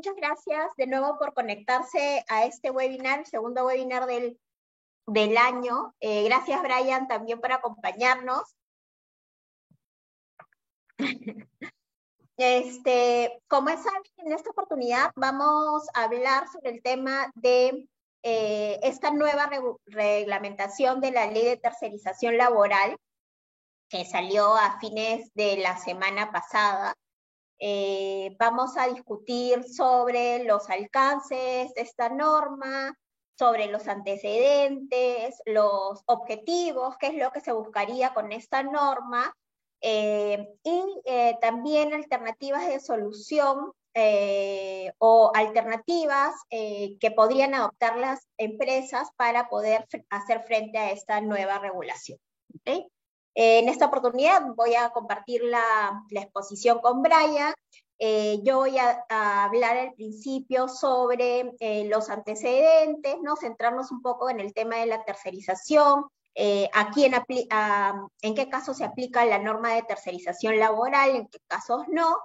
muchas gracias de nuevo por conectarse a este webinar, segundo webinar del, del año. Eh, gracias, Brian, también por acompañarnos. Este, como es en esta oportunidad vamos a hablar sobre el tema de eh, esta nueva reglamentación de la ley de tercerización laboral que salió a fines de la semana pasada. Eh, vamos a discutir sobre los alcances de esta norma, sobre los antecedentes, los objetivos, qué es lo que se buscaría con esta norma, eh, y eh, también alternativas de solución o alternativas que podrían adoptar las empresas para poder hacer frente a esta nueva regulación. En esta oportunidad voy a compartir la, exposición con Brian. Eh, yo voy a, hablar al principio sobre eh, los antecedentes, ¿no? centrarnos un poco en el tema de la tercerización, eh, a quién en qué casos se aplica la norma de tercerización laboral, en qué casos no,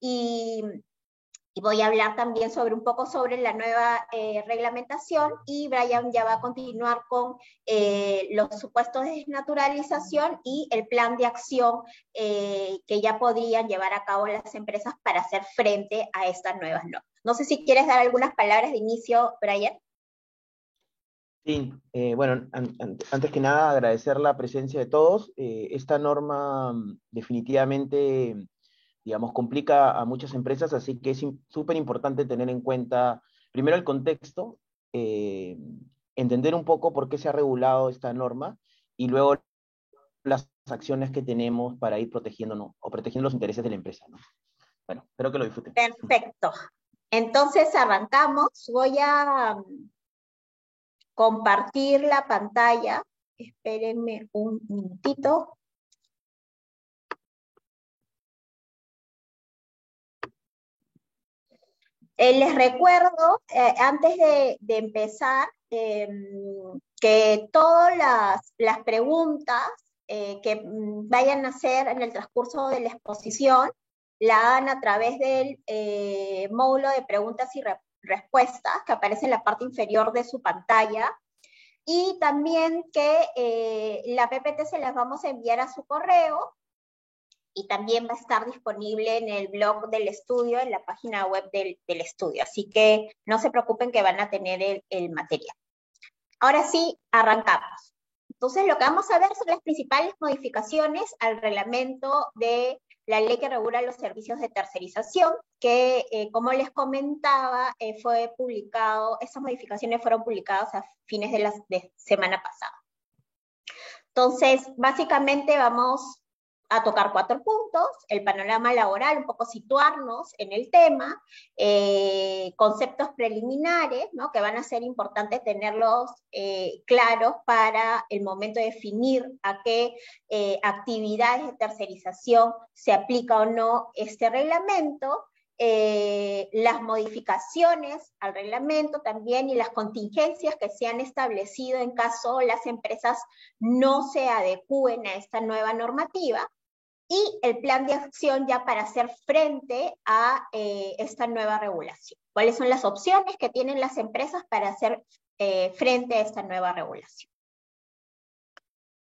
y y voy a hablar también sobre un poco sobre la nueva eh, reglamentación y Brian ya va a continuar con eh, los supuestos de desnaturalización y el plan de acción eh, que ya podrían llevar a cabo las empresas para hacer frente a estas nuevas normas. No sé si quieres dar algunas palabras de inicio, Brian. Sí, bueno, antes que nada agradecer la presencia de todos. esta norma mm, definitivamente digamos, complica a muchas empresas, así que es súper importante tener en cuenta, primero, el contexto, eh, entender un poco por qué se ha regulado esta norma y luego las acciones que tenemos para ir protegiéndonos o protegiendo los intereses de la empresa. ¿no? Bueno, espero que lo disfruten. Perfecto. Entonces arrancamos. Voy a compartir la pantalla. Espérenme un minutito. Eh, les recuerdo, eh, antes de, empezar, em, que todas las, preguntas eh, que mm, vayan a hacer en el transcurso de la exposición la hagan a través del módulo de preguntas y respuestas que aparece en la parte inferior de su pantalla. Y también que la PPT se las vamos a enviar a su correo y también va a estar disponible en el blog del estudio, en la página web del, estudio. Así que no se preocupen que van a tener el, el, material. Ahora sí, arrancamos. Entonces, lo que vamos a ver son las principales modificaciones al reglamento de la ley que regula los servicios de tercerización, que, eh, como les comentaba, eh, fue publicado, esas modificaciones fueron publicadas a fines de la de semana pasada. Entonces, básicamente vamos a tocar cuatro puntos, el panorama laboral, un poco situarnos en el tema, eh, conceptos preliminares, ¿no? que van a ser importantes tenerlos eh, claros para el momento de definir a qué eh, actividades de tercerización se aplica o no este reglamento, las modificaciones al reglamento también y las contingencias que se han establecido en caso las empresas no se adecúen a esta nueva normativa y el plan de acción ya para hacer frente a eh, esta nueva regulación. ¿Cuáles son las opciones que tienen las empresas para hacer eh, frente a esta nueva regulación?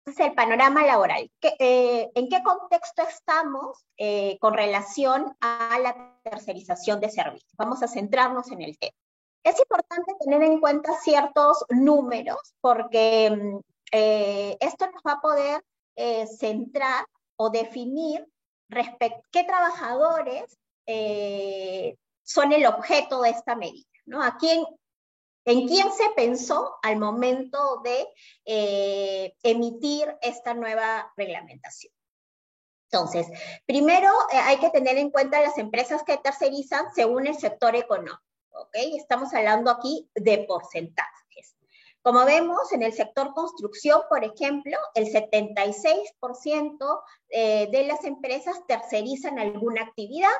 Entonces, el panorama laboral. Eh, ¿En qué contexto estamos con relación a la tercerización de servicios? Vamos a centrarnos en el tema. Es importante tener en cuenta ciertos números porque mm, esto nos va a poder centrar o definir qué trabajadores eh, son el objeto de esta medida, ¿no? ¿A quién, ¿En quién se pensó al momento de eh, emitir esta nueva reglamentación? Entonces, primero eh, hay que tener en cuenta las empresas que tercerizan según el sector económico, ¿ok? Estamos hablando aquí de porcentajes. Como vemos, en el sector construcción, por ejemplo, el 76% eh, de las empresas tercerizan alguna actividad.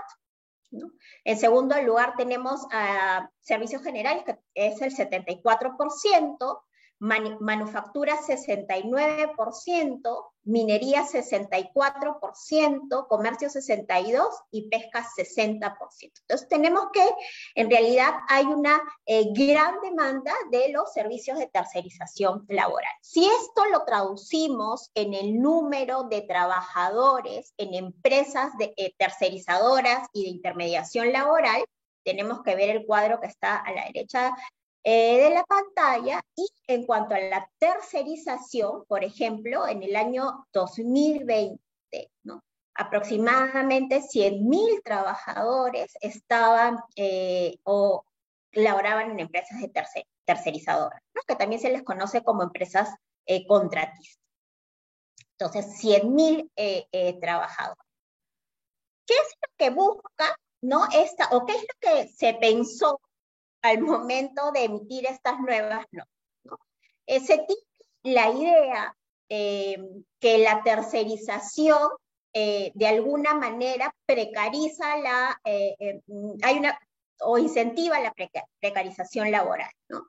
En segundo lugar, tenemos a servicios generales, que es el 74%, manufactura 69%, minería 64%, comercio 62% y pesca 60%. Entonces tenemos que en realidad hay una eh, gran demanda de los servicios de tercerización laboral. Si esto lo traducimos en el número de trabajadores en empresas eh, tercerizadoras y de intermediación laboral, tenemos que ver el cuadro que está a la derecha eh, de la pantalla y en cuanto a la tercerización, por ejemplo, en el año 2020, ¿no? aproximadamente 100.000 trabajadores estaban eh, o laboraban en empresas de tercerizadoras, que también se les conoce como empresas eh, contratistas. Entonces, 100.000 trabajadores. ¿Qué es lo que busca, no? Esta, o qué es lo que se pensó al momento de emitir estas nuevas normas. ¿no? Ese la idea eh, que la tercerización eh, de alguna manera precariza la, eh, hay una, o incentiva la precarización laboral. ¿no?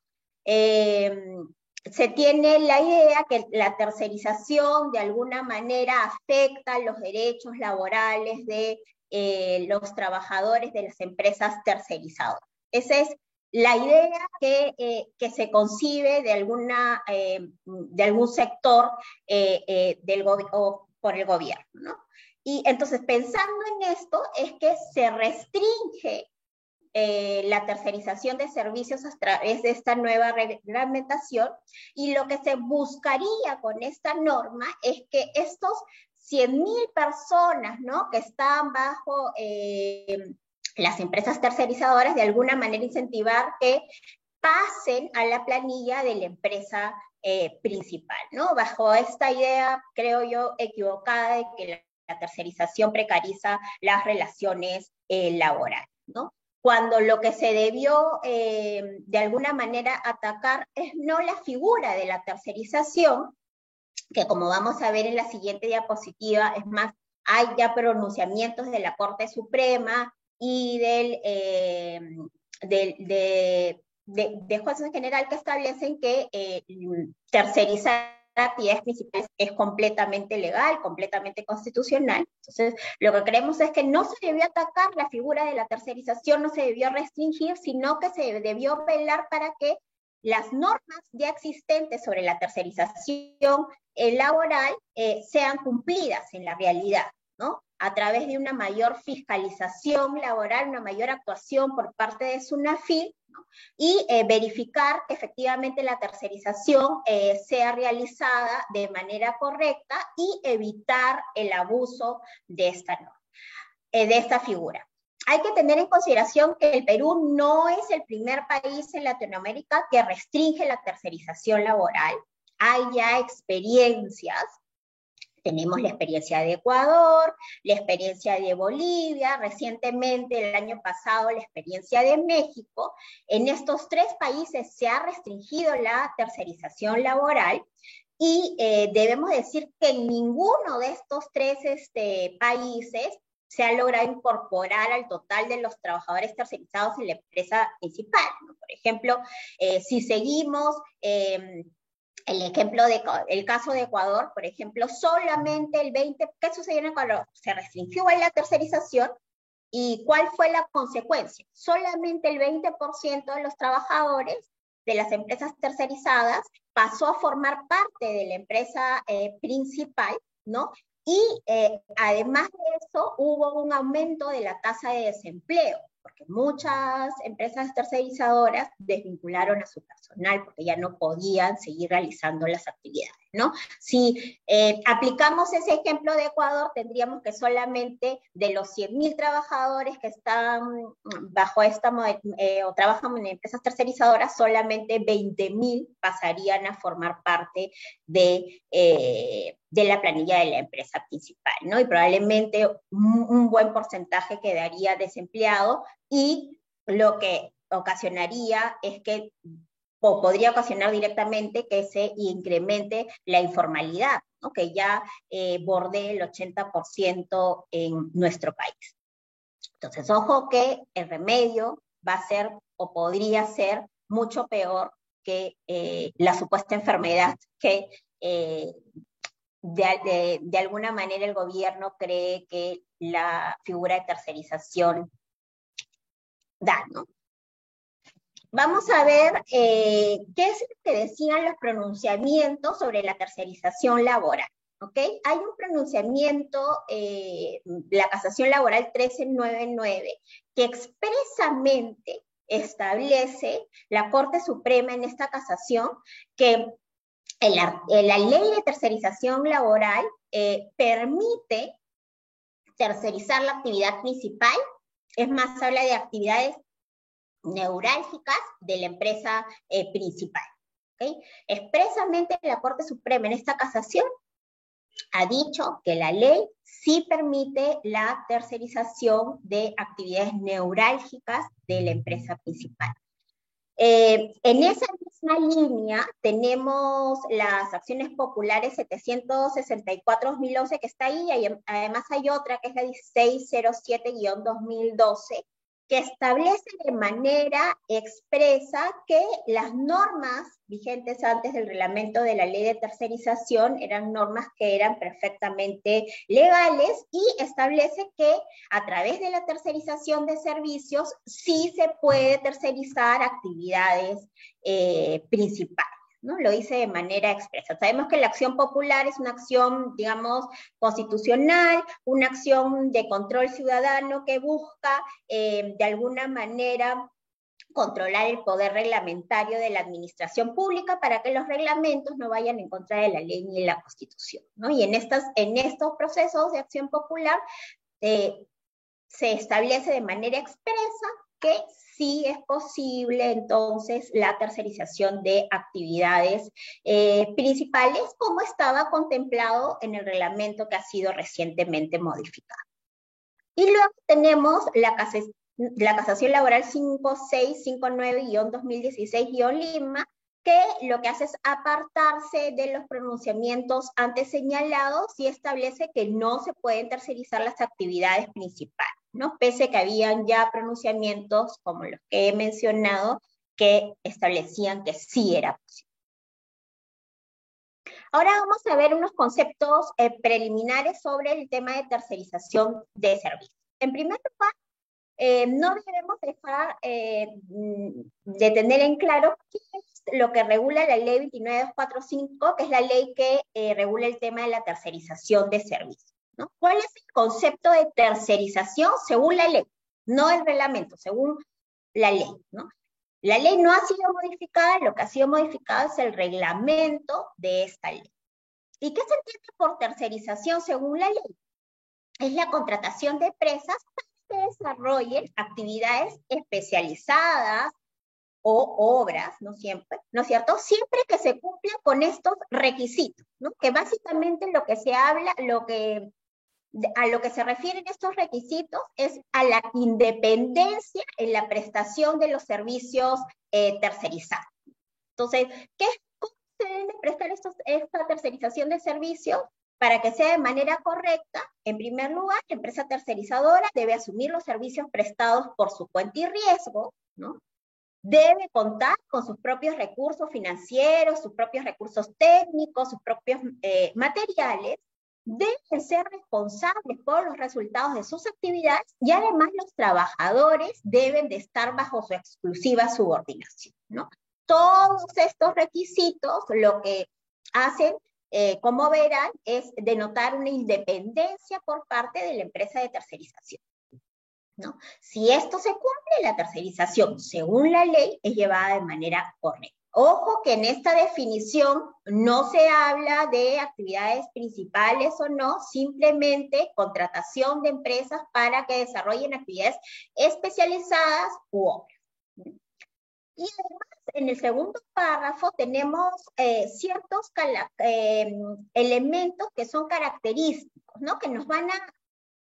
se tiene la idea que la tercerización de alguna manera afecta los derechos laborales de los trabajadores de las empresas tercerizadoras. Ese es la idea que, eh, que se concibe de, alguna, eh, de algún sector eh, del o por el gobierno. ¿no? Y entonces, pensando en esto, es que se restringe la tercerización de servicios a través de esta nueva reglamentación y lo que se buscaría con esta norma es que estos 100.000 personas ¿no? que están bajo las empresas tercerizadoras de alguna manera incentivar que pasen a la planilla de la empresa eh, principal, ¿no? Bajo esta idea, creo yo, equivocada de que la, tercerización precariza las relaciones eh, laborales, ¿no? Cuando lo que se debió eh, de alguna manera atacar es no la figura de la tercerización, que como vamos a ver en la siguiente diapositiva, es más, hay ya pronunciamientos de la Corte Suprema, y del, eh, de, de, jueces en general que establecen que eh, tercerizar actividades principales es completamente legal, completamente constitucional. Entonces, lo que creemos es que no se debió atacar la figura de la tercerización, no se debió restringir, sino que se debió velar para que las normas ya existentes sobre la tercerización laboral eh, sean cumplidas en la realidad, ¿no? A través de una mayor fiscalización laboral, una mayor actuación por parte de SUNAFIL y eh, verificar que efectivamente la tercerización eh, sea realizada de manera correcta y evitar el abuso de esta eh, de esta figura. Hay que tener en consideración que el Perú no es el primer país en Latinoamérica que restringe la tercerización laboral. Hay ya experiencias tenemos la experiencia de Ecuador, la experiencia de Bolivia, recientemente el año pasado la experiencia de México. En estos tres países se ha restringido la tercerización laboral y eh, debemos decir que en ninguno de estos tres este, países se ha logrado incorporar al total de los trabajadores tercerizados en la empresa principal. Por ejemplo, eh, si seguimos em, el ejemplo de el caso de Ecuador, por ejemplo, solamente el 20, ¿qué sucedió en Ecuador? Se restringió la tercerización y ¿cuál fue la consecuencia? Solamente el 20% de los trabajadores de las empresas tercerizadas pasó a formar parte de la empresa eh, principal, ¿no? Y eh, además de eso, hubo un aumento de la tasa de desempleo porque muchas empresas tercerizadoras desvincularon a su personal porque ya no podían seguir realizando las actividades, ¿no? Si eh, aplicamos ese ejemplo de Ecuador, tendríamos que solamente de los 100.000 trabajadores que están bajo esta eh, o trabajan en empresas tercerizadoras, solamente 20.000 pasarían a formar parte de, eh, de la planilla de la empresa principal, ¿no? Y probablemente un, buen porcentaje quedaría desempleado y lo que ocasionaría es que, o podría ocasionar directamente que se incremente la informalidad, ¿no? que ya eh, borde el 80% en nuestro país. Entonces, ojo que el remedio va a ser o podría ser mucho peor que eh, la supuesta enfermedad que eh, de, de, alguna manera el gobierno cree que la figura de tercerización da, ¿no? Vamos a ver eh, qué es lo que decían los pronunciamientos sobre la tercerización laboral. ¿ok? Hay un pronunciamiento, eh, la casación laboral 1399, que expresamente establece la Corte Suprema en esta casación que la, ley de tercerización laboral eh, permite tercerizar la actividad principal, es más, habla de actividades neurálgicas de la empresa eh, principal. Expresamente la Corte Suprema en esta casación ha dicho que la ley sí permite la tercerización de actividades neurálgicas de la empresa principal. Eh, en esa misma línea tenemos las acciones populares 764-2011 que está ahí, y además hay otra que es la 1607-2012, que establece de manera expresa que las normas vigentes antes del reglamento de la ley de tercerización eran normas que eran perfectamente legales y establece que a través de la tercerización de servicios sí se puede tercerizar actividades eh, principales. ¿No? Lo dice de manera expresa. Sabemos que la acción popular es una acción, digamos, constitucional, una acción de control ciudadano que busca, eh, de alguna manera, controlar el poder reglamentario de la administración pública para que los reglamentos no vayan en contra de la ley ni de la constitución. Y en, estas, en estos procesos de acción popular eh, se establece de manera expresa que sí es posible entonces la tercerización de actividades eh, principales como estaba contemplado en el reglamento que ha sido recientemente modificado. Y luego tenemos la, la casación laboral 5659-2016-Lima, que lo que hace es apartarse de los pronunciamientos antes señalados y establece que no se pueden tercerizar las actividades principales. ¿No? Pese que habían ya pronunciamientos como los que he mencionado que establecían que sí era posible. Ahora vamos a ver unos conceptos eh, preliminares sobre el tema de tercerización de servicios. En primer lugar, eh, no debemos dejar eh, de tener en claro qué es lo que regula la ley 29245, que es la ley que regula el tema de la tercerización de servicios. ¿Cuál es el concepto de tercerización según la ley? No el reglamento, según la ley, ¿no? La ley no ha sido modificada, lo que ha sido modificado es el reglamento de esta ley. ¿Y qué se entiende por tercerización según la ley? Es la contratación de empresas para que desarrollen actividades especializadas o obras, no siempre, ¿no es cierto? Siempre que se cumplan con estos requisitos, ¿no? Que básicamente lo que se habla, lo que a lo que se refieren estos requisitos es a la independencia en la prestación de los servicios eh, tercerizados. Entonces, ¿qué, ¿cómo se debe prestar esta tercerización de servicios? Para que sea de manera correcta, en primer lugar, la empresa tercerizadora debe asumir los servicios prestados por su cuenta y riesgo, ¿no? Debe contar con sus propios recursos financieros, sus propios recursos técnicos, sus propios eh, materiales, deben ser responsables por los resultados de sus actividades y además los trabajadores deben de estar bajo su exclusiva subordinación. ¿no? Todos estos requisitos lo que hacen, eh, como verán, es denotar una independencia por parte de la empresa de tercerización. ¿no? Si esto se cumple, la tercerización, según la ley, es llevada de manera correcta. Ojo que en esta definición no se habla de actividades principales o no, simplemente contratación de empresas para que desarrollen actividades especializadas u obras. Y además, en el segundo párrafo tenemos eh, ciertos eh, elementos que son característicos, ¿no? Que nos van a,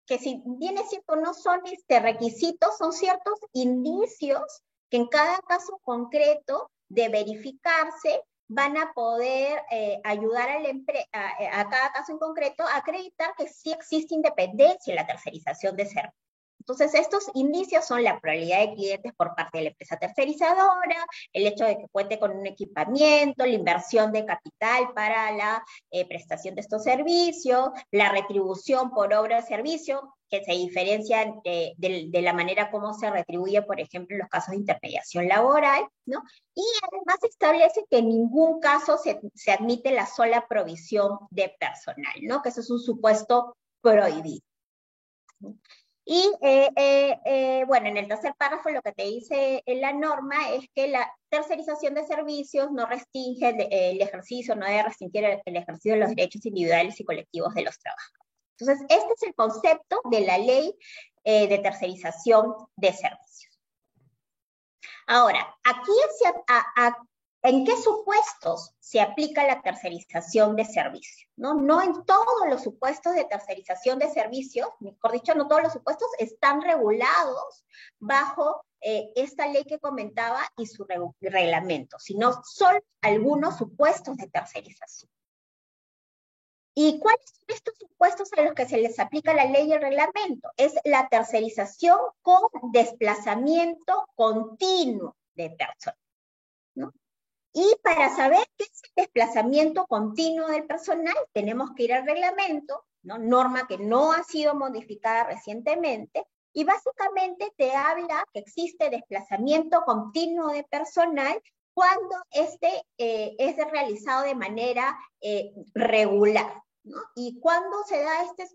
que si bien es cierto, no son este, requisitos, son ciertos indicios que en cada caso concreto de verificarse van a poder eh, ayudar a, a, a, cada caso en concreto a acreditar que sí existe independencia en la tercerización de servicios. Entonces, estos indicios son la probabilidad de clientes por parte de la empresa tercerizadora, el hecho de que cuente con un equipamiento, la inversión de capital para la eh, prestación de estos servicios, la retribución por obra o servicio, que se diferencia de, de, la manera como se retribuye, por ejemplo, en los casos de intermediación laboral, ¿no? Y además establece que en ningún caso se, se admite la sola provisión de personal, ¿no? Que eso es un supuesto prohibido. Y eh, eh, eh, bueno, en el tercer párrafo lo que te dice la norma es que la tercerización de servicios no restringe el, ejercicio, no debe restringir el, ejercicio de los derechos individuales y colectivos de los trabajadores. Entonces, este es el concepto de la ley de tercerización de servicios. Ahora, aquí se, a, ¿En qué supuestos se aplica la tercerización de servicios? ¿no? no en todos los supuestos de tercerización de servicios, mejor dicho, no todos los supuestos están regulados bajo eh, esta ley que comentaba y su reglamento, sino son algunos supuestos de tercerización. ¿Y cuáles son estos supuestos a los que se les aplica la ley y el reglamento? Es la tercerización con desplazamiento continuo de personas. Y para saber qué es el desplazamiento continuo del personal, tenemos que ir al reglamento, ¿no? norma que no ha sido modificada recientemente, y básicamente te habla que existe desplazamiento continuo de personal cuando este eh, es realizado de manera eh, regular. ¿Y cuándo se da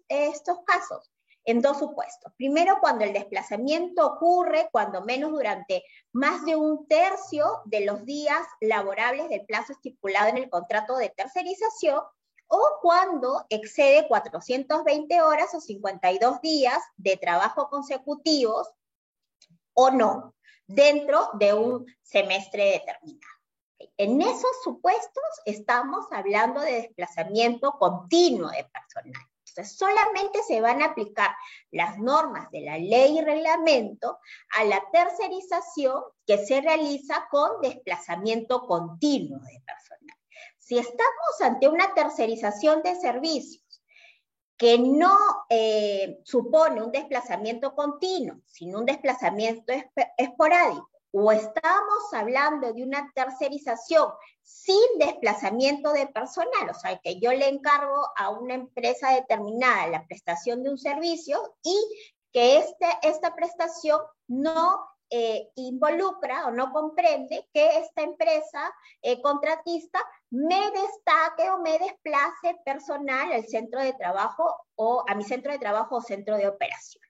estos casos? En dos supuestos. Primero, cuando el desplazamiento ocurre, cuando menos durante más de un tercio de los días laborables del plazo estipulado en el contrato de tercerización, o cuando excede 420 horas o 52 días de trabajo consecutivos o no, dentro de un semestre determinado. En esos supuestos estamos hablando de desplazamiento continuo de personal solamente se van a aplicar las normas de la ley y reglamento a la tercerización que se realiza con desplazamiento continuo de personal. Si estamos ante una tercerización de servicios que no eh, supone un desplazamiento continuo, sino un desplazamiento esporádico, o estamos hablando de una tercerización sin desplazamiento de personal, o sea, que yo le encargo a una empresa determinada la prestación de un servicio y que este, esta prestación no eh, involucra o no comprende que esta empresa eh, contratista me destaque o me desplace personal al centro de trabajo o a mi centro de trabajo o centro de operación.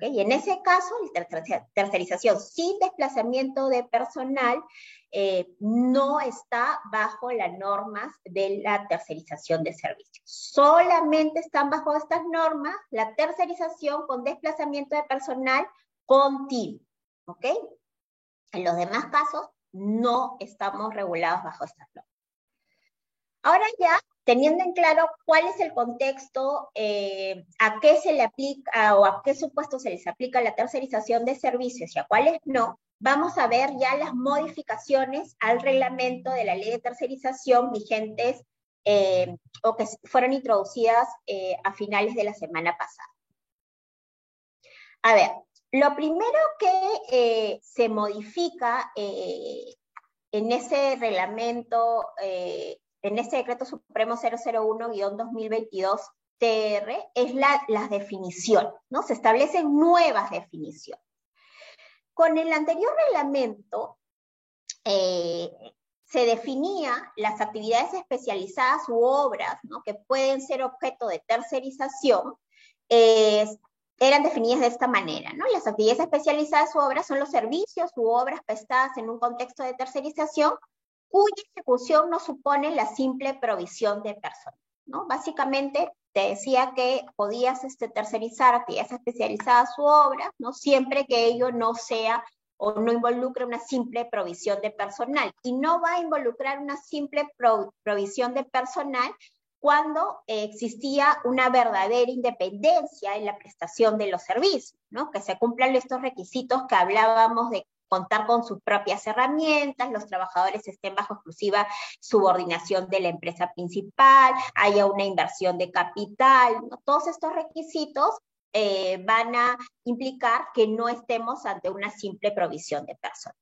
Y en ese caso, la tercerización sin desplazamiento de personal eh, no está bajo las normas de la tercerización de servicios. Solamente están bajo estas normas la tercerización con desplazamiento de personal continuo. ¿ok? En los demás casos no estamos regulados bajo estas normas. Ahora ya teniendo en claro cuál es el contexto, eh, a qué se le aplica o a qué supuesto se les aplica la tercerización de servicios y a cuáles no, vamos a ver ya las modificaciones al reglamento de la ley de tercerización vigentes eh, o que fueron introducidas eh, a finales de la semana pasada. A ver, lo primero que se modifica en ese reglamento en este decreto supremo 001-2022 TR es la, las definiciones, ¿no? Se establecen nuevas definiciones. Con el anterior reglamento eh, se definía las actividades especializadas u obras ¿no? que pueden ser objeto de tercerización, eran definidas de esta manera, ¿no? Las actividades especializadas u obras son los servicios u obras prestadas en un contexto de tercerización cuya ejecución no supone la simple provisión de personal. ¿no? Básicamente te decía que podías este, tercerizar actividades especializadas u obras, ¿no? siempre que ello no sea o no involucre una simple provisión de personal. Y no va a involucrar una simple provisión de personal cuando existía una verdadera independencia en la prestación de los servicios, ¿no? que se cumplan estos requisitos que hablábamos de contar con sus propias herramientas, los trabajadores estén bajo exclusiva subordinación de la empresa principal, haya una inversión de capital, todos estos requisitos eh, van a implicar que no estemos ante una simple provisión de personas.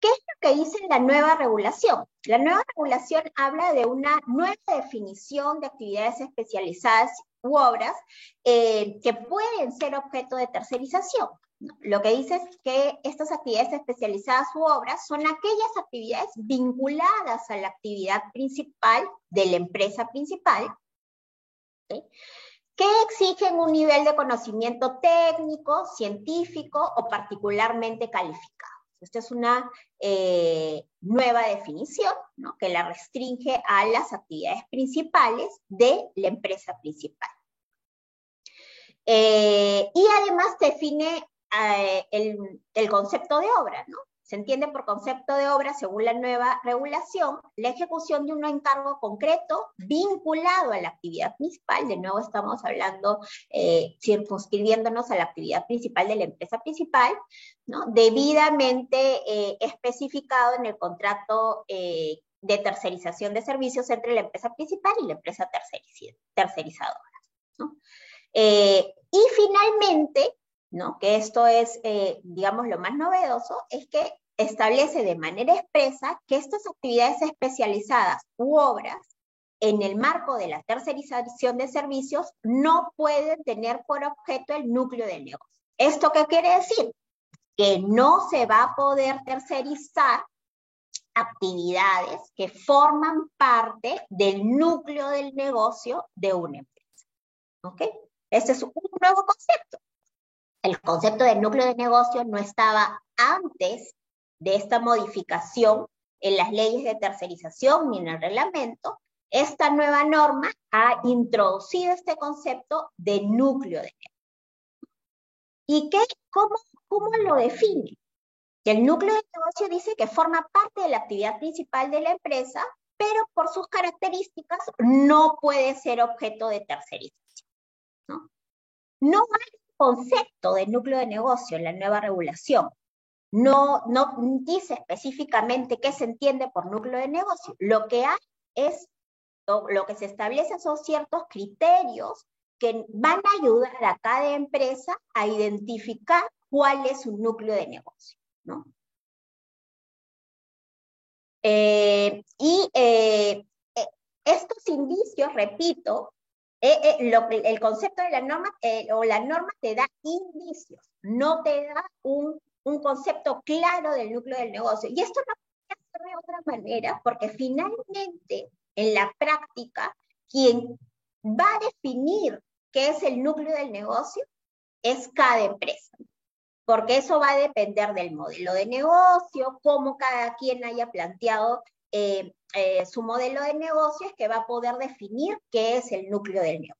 ¿Qué es lo que dice la nueva regulación? La nueva regulación habla de una nueva definición de actividades especializadas u obras eh, que pueden ser objeto de tercerización. Lo que dice es que estas actividades especializadas u obras son aquellas actividades vinculadas a la actividad principal de la empresa principal, que exigen un nivel de conocimiento técnico, científico o particularmente calificado. Esta es una eh, nueva definición que la restringe a las actividades principales de la empresa principal. Eh, y además define eh, el, concepto de obra, ¿no? Se entiende por concepto de obra, según la nueva regulación, la ejecución de un encargo concreto vinculado a la actividad principal. De nuevo estamos hablando, eh, circunscribiéndonos a la actividad principal de la empresa principal, ¿no? debidamente eh, especificado en el contrato eh, de tercerización de servicios entre la empresa principal y la empresa tercerizadora. y finalmente, ¿no? que esto es, digamos, lo más novedoso, es que establece de manera expresa que estas actividades especializadas u obras en el marco de la tercerización de servicios no pueden tener por objeto el núcleo del negocio. ¿Esto qué quiere decir? Que no se va a poder tercerizar actividades que forman parte del núcleo del negocio de una empresa. ¿Ok? Este es un nuevo concepto. El concepto del núcleo de negocio no estaba antes de esta modificación en las leyes de tercerización ni en el reglamento, esta nueva norma ha introducido este concepto de núcleo de negocio. ¿Y qué, cómo, cómo lo define? El núcleo de negocio dice que forma parte de la actividad principal de la empresa, pero por sus características no puede ser objeto de tercerización. ¿no? no hay concepto de núcleo de negocio en la nueva regulación no, no dice específicamente qué se entiende por núcleo de negocio. Lo que hay es, lo que se establece son ciertos criterios que van a ayudar a cada empresa a identificar cuál es su núcleo de negocio. ¿no? Eh, y eh, eh, estos indicios, repito, el concepto de la norma o la norma te da indicios, no te da un un concepto claro del núcleo del negocio. Y esto no puede ser de otra manera, porque finalmente en la práctica, quien va a definir qué es el núcleo del negocio es cada empresa, porque eso va a depender del modelo de negocio, cómo cada quien haya planteado eh, eh, su modelo de negocio, es que va a poder definir qué es el núcleo del negocio.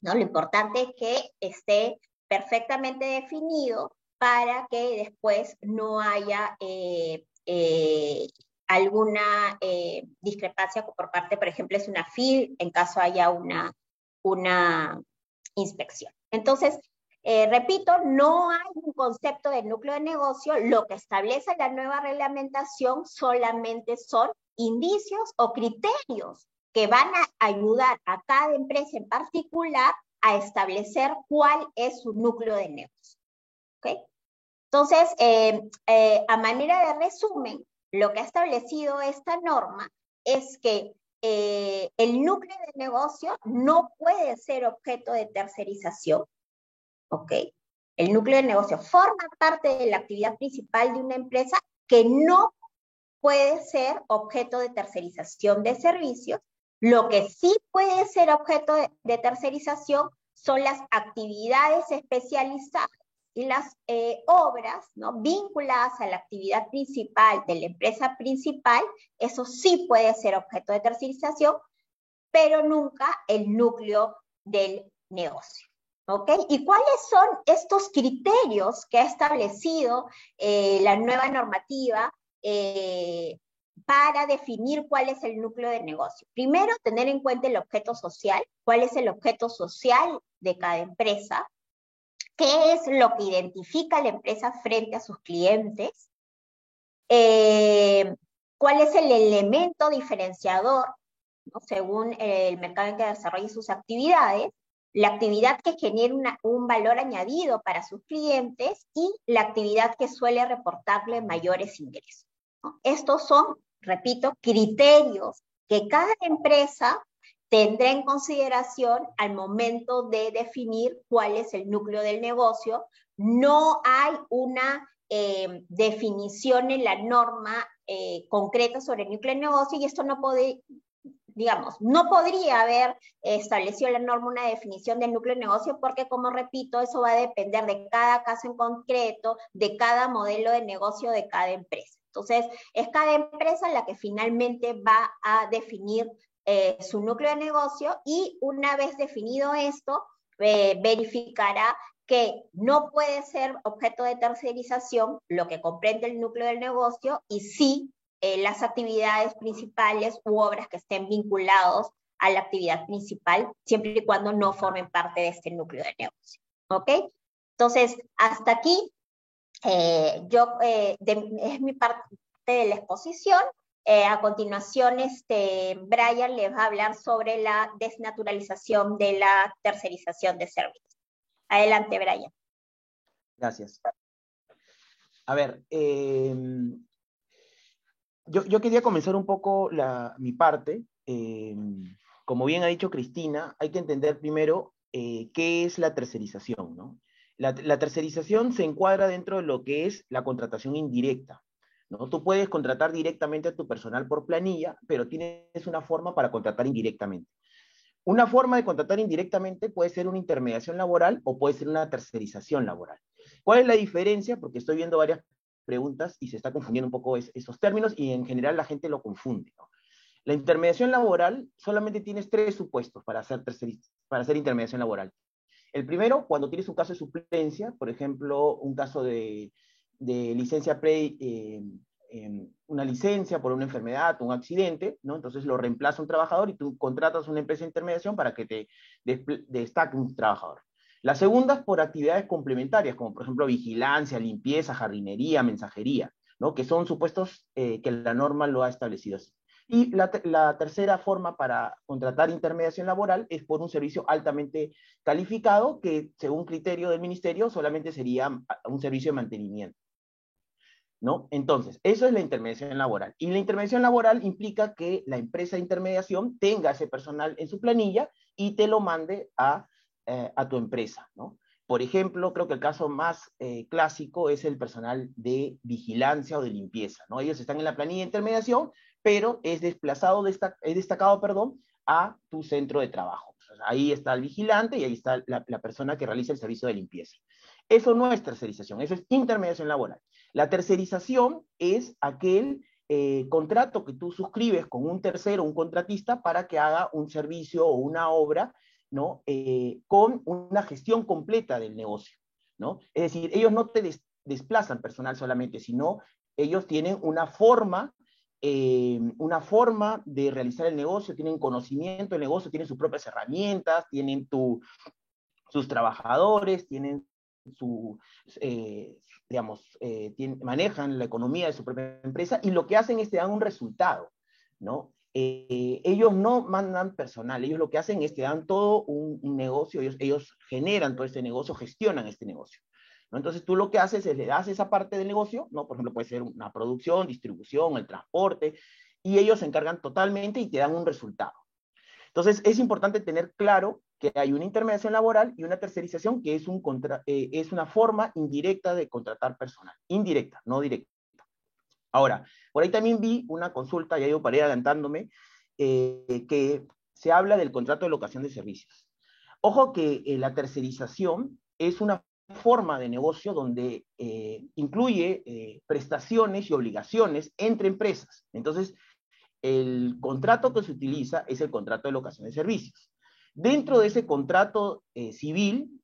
¿No? Lo importante es que esté perfectamente definido para que después no haya eh, alguna discrepancia por parte, por ejemplo, es una FIL en caso haya una, una inspección. Entonces, repito, no hay un concepto de núcleo de negocio, lo que establece la nueva reglamentación solamente son indicios o criterios que van a ayudar a cada empresa en particular a establecer cuál es su núcleo de negocio. Entonces, eh, eh, a manera de resumen, lo que ha establecido esta norma es que eh, el núcleo de negocio no puede ser objeto de tercerización, ¿ok? El núcleo de negocio forma parte de la actividad principal de una empresa que no puede ser objeto de tercerización de servicios. Lo que sí puede ser objeto de tercerización son las actividades especializadas y las eh, obras ¿no? vinculadas a la actividad principal de la empresa principal, eso sí puede ser objeto de tercerización, pero nunca el núcleo del negocio. ¿Ok? ¿Y cuáles son estos criterios que ha establecido eh, la nueva normativa eh, para definir cuál es el núcleo del negocio? Primero, tener en cuenta el objeto social, cuál es el objeto social de cada empresa, qué es lo que identifica la empresa frente a sus clientes, eh, cuál es el elemento diferenciador según el mercado en que desarrolle sus actividades, la actividad que genera un valor añadido para sus clientes y la actividad que suele reportarle mayores ingresos. Estos son, repito, criterios que cada empresa tendrá en consideración al momento de definir cuál es el núcleo del negocio. No hay una eh, definición en la norma eh, concreta sobre el núcleo del negocio y esto no puede, digamos, no podría haber establecido la norma una definición del núcleo de negocio porque, como repito, eso va a depender de cada caso en concreto, de cada modelo de negocio de cada empresa. Entonces, es cada empresa la que finalmente va a definir eh, su núcleo de negocio y una vez definido esto, eh, verificará que no puede ser objeto de tercerización lo que comprende el núcleo del negocio y sí eh, las actividades principales u obras que estén vinculados a la actividad principal, siempre y cuando no formen parte de este núcleo de negocio. ¿Ok? Entonces, hasta aquí, eh, yo, eh, es mi parte de la exposición. a continuación, este, Brian les va a hablar sobre la desnaturalización de la tercerización de servicios. Adelante, Brian. Gracias. A ver, eh, yo, quería comenzar un poco mi parte. Eh, como bien ha dicho Cristina, hay que entender primero eh, qué es la tercerización. ¿no? La, tercerización se encuadra dentro de lo que es la contratación indirecta. ¿no? Tú puedes contratar directamente a tu personal por planilla, pero tienes una forma para contratar indirectamente. Una forma de contratar indirectamente puede ser una intermediación laboral o puede ser una tercerización laboral. ¿Cuál es la diferencia? Porque estoy viendo varias preguntas y se está confundiendo un poco esos términos y en general la gente lo confunde. La intermediación laboral solamente tienes tres supuestos para hacer, para hacer intermediación laboral. El primero, cuando tienes un caso de suplencia, por ejemplo, un caso de, licencia pre, eh, em, una licencia por una enfermedad, un accidente, ¿no? Entonces lo reemplaza un trabajador y tú contratas una empresa de intermediación para que te destaque un trabajador. La segunda es por actividades complementarias, como por ejemplo vigilancia, limpieza, jardinería, mensajería, ¿no? que son supuestos eh, que la norma lo ha establecido así. Y la, tercera forma para contratar intermediación laboral es por un servicio altamente calificado, que según criterio del ministerio solamente sería un servicio de mantenimiento. ¿No? Entonces, eso es la intermediación laboral. Y la intermediación laboral implica que la empresa de intermediación tenga ese personal en su planilla y te lo mande a eh, a tu empresa, ¿no? Por ejemplo, creo que el caso más eh, clásico es el personal de vigilancia o de limpieza, ¿no? Ellos están en la planilla de intermediación, pero es desplazado, es destacado, perdón, a tu centro de trabajo. ahí está el vigilante y ahí está la, persona que realiza el servicio de limpieza. Eso no es tercerización, eso es intermediación laboral. La tercerización es aquel eh, contrato que tú suscribes con un tercero, un contratista, para que haga un servicio o una obra ¿no? Eh, con una gestión completa del negocio. ¿no? Es decir, ellos no te desplazan personal solamente, sino ellos tienen una forma, eh, una forma de realizar el negocio, tienen conocimiento del negocio, tienen sus propias herramientas, tienen sus trabajadores, tienen su, eh, digamos, manejan la economía de su propia empresa y lo que hacen es te un resultado, ¿no? Eh, ellos no mandan personal, ellos lo que hacen es que dan todo un, negocio, ellos, generan todo este negocio, gestionan este negocio. Entonces tú lo que haces es le das esa parte del negocio, por ejemplo puede ser una producción, distribución, el transporte, y ellos se encargan totalmente y te dan un resultado. Entonces es importante tener claro que hay una intermediación laboral y una tercerización que es, un eh, es una forma indirecta de contratar personal, indirecta, no directa. Ahora, por ahí también vi una consulta, ya yo paré adelantándome, eh, que se habla del contrato de locación de servicios. Ojo que eh, la tercerización es una forma de negocio donde eh, incluye prestaciones y obligaciones entre empresas. Entonces, el contrato que se utiliza es el contrato de locación de servicios. Dentro de ese contrato civil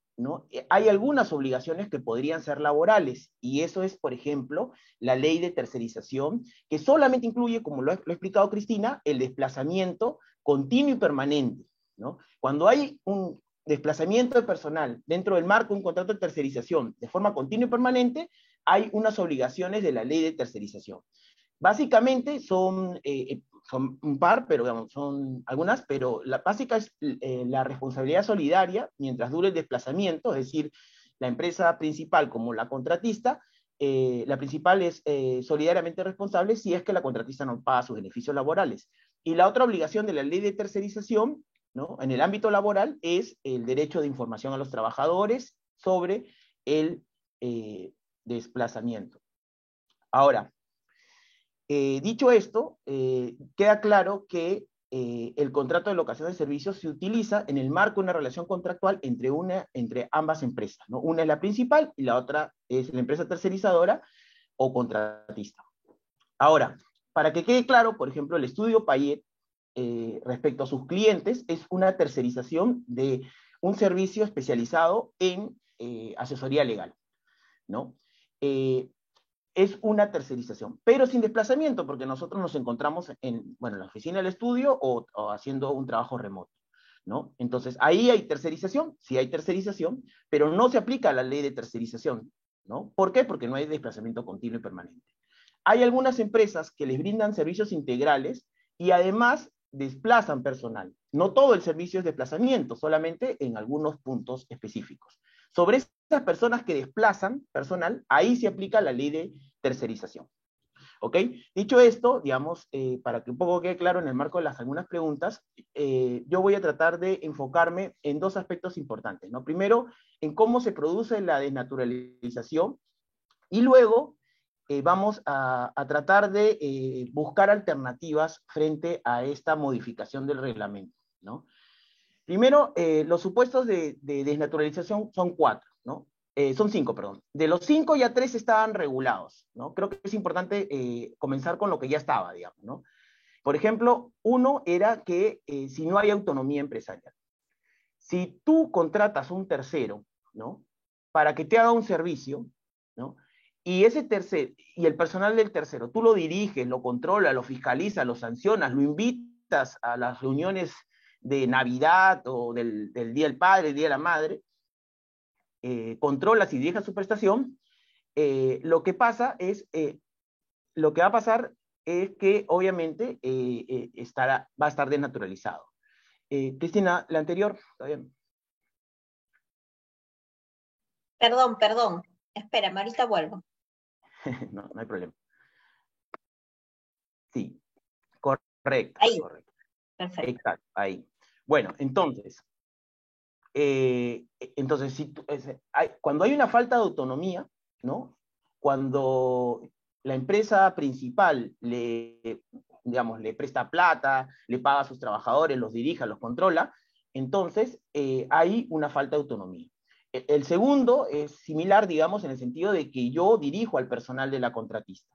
eh, hay algunas obligaciones que podrían ser laborales y eso es, por ejemplo, la ley de tercerización, que solamente incluye, como lo ha, explicado Cristina, el desplazamiento continuo y permanente. Cuando hay un desplazamiento de personal dentro del marco de un contrato de tercerización de forma continua y permanente, hay unas obligaciones de la ley de tercerización. Básicamente son, eh, eh, son un par, pero son algunas, pero la básica es eh, la responsabilidad solidaria mientras dure el desplazamiento, es decir, la empresa principal como la contratista, eh, la principal es eh, solidariamente responsable si es que la contratista no paga sus beneficios laborales. Y la otra obligación de la ley de tercerización, ¿no? en el ámbito laboral, es el derecho de información a los trabajadores sobre el desplazamiento. Ahora, eh, dicho esto, eh, queda claro que eh, el contrato de locación de servicios se utiliza en el marco de una relación contractual entre, ambas empresas. Una es la principal y la otra es la empresa tercerizadora o contratista. Ahora, para que quede claro, por ejemplo, el estudio Payet respecto a sus clientes es una tercerización de un servicio especializado en asesoría legal. ¿no? Es una tercerización, pero sin desplazamiento, porque nosotros nos encontramos en, bueno, en la oficina del estudio o, haciendo un trabajo remoto, ¿no? Entonces, ahí hay tercerización, sí hay tercerización, pero no se aplica la ley de tercerización, ¿no? ¿Por qué? Porque no hay desplazamiento continuo y permanente. Hay algunas empresas que les brindan servicios integrales y además desplazan personal. No todo el servicio es desplazamiento, solamente en algunos puntos específicos. Sobre esas personas que desplazan personal, ahí se aplica la ley de tercerización. ¿Ok? Dicho esto, digamos, eh, para que un poco quede claro en el marco de las algunas preguntas, eh, yo voy a tratar de enfocarme en dos aspectos importantes. ¿no? Primero, en cómo se produce la desnaturalización y luego eh, vamos a, tratar de buscar alternativas frente a esta modificación del reglamento. ¿no? Primero, los supuestos de, de desnaturalización son cuatro. ¿no? Eh, son cinco, perdón. De los cinco ya tres estaban regulados, ¿no? Creo que es importante eh, comenzar con lo que ya estaba, digamos, ¿no? Por ejemplo, uno era que eh, si no hay autonomía empresarial, si tú contratas un tercero, ¿no? Para que te haga un servicio, ¿no? Y ese tercer, y el personal del tercero, tú lo diriges, lo controlas, lo fiscalizas, lo sancionas, lo invitas a las reuniones de Navidad o del, del Día del Padre, el Día de la Madre, eh, controla si deja su prestación, eh, lo que pasa es, eh, lo que va a pasar es que obviamente estará, va a estar desnaturalizado. Cristina, la anterior, ¿está bien? Perdón, perdón. Espérame, ahorita vuelvo. no, no hay problema. Sí, correcto. Ahí. Correcto. Exacto, ahí. Bueno, entonces, eh, e, entonces, si cuando hay una falta de autonomía, ¿no? Cuando la empresa principal le, digamos, le presta plata, le paga a sus trabajadores, los dirige, los controla, entonces eh, hay una falta de autonomía. E, el segundo es similar, digamos, en el sentido de que yo dirijo al personal de la contratista.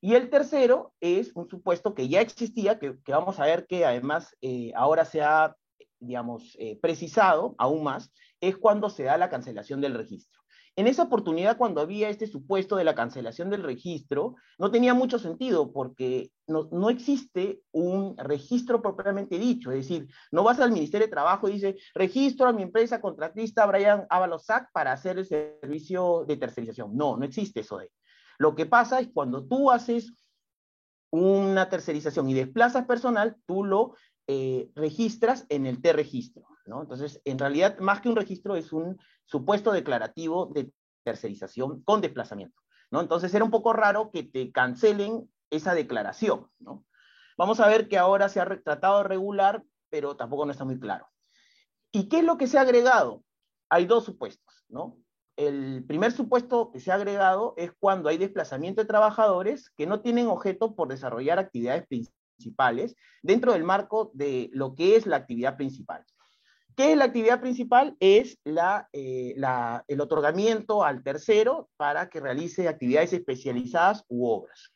Y el tercero es un supuesto que ya existía, que, vamos a ver que además eh, ahora se ha digamos, eh, precisado aún más, es cuando se da la cancelación del registro. En esa oportunidad, cuando había este supuesto de la cancelación del registro, no tenía mucho sentido porque no, existe un registro propiamente dicho. Es decir, no vas al Ministerio de Trabajo y dice, registro a mi empresa contratista Brian Avalosac para hacer el servicio de tercerización. No, no existe eso de. Lo que pasa es cuando tú haces una tercerización y desplazas personal, tú lo eh, registras en el T-registro, ¿no? Entonces, en realidad, más que un registro, es un supuesto declarativo de tercerización con desplazamiento, ¿no? Entonces, era un poco raro que te cancelen esa declaración, ¿no? Vamos a ver que ahora se ha tratado de regular, pero tampoco no está muy claro. ¿Y qué es lo que se ha agregado? Hay dos supuestos, ¿no? El primer supuesto que se ha agregado es cuando hay desplazamiento de trabajadores que no tienen objeto por desarrollar actividades principales dentro del marco de lo que es la actividad principal. ¿Qué es la actividad principal? Es eh, el otorgamiento al tercero para que realice actividades especializadas u obras.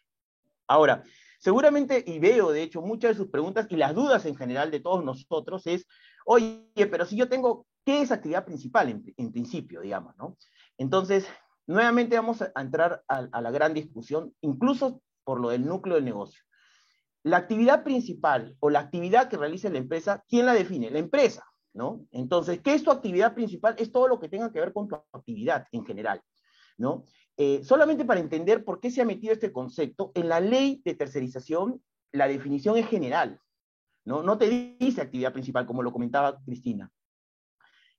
Ahora, seguramente, y veo de hecho muchas de sus preguntas y las dudas en general de todos nosotros es, oye, pero si yo tengo, ¿qué es actividad principal en, principio, digamos, no? Entonces, nuevamente vamos a entrar a, a la gran discusión, incluso por lo del núcleo del negocio. La actividad principal o la actividad que realiza la empresa, ¿quién la define? La empresa, ¿no? Entonces, ¿qué es tu actividad principal? Es todo lo que tenga que ver con tu actividad en general, ¿no? Eh, solamente para entender por qué se ha metido este concepto, en la ley de tercerización la definición es general, ¿no? No te dice actividad principal, como lo comentaba Cristina.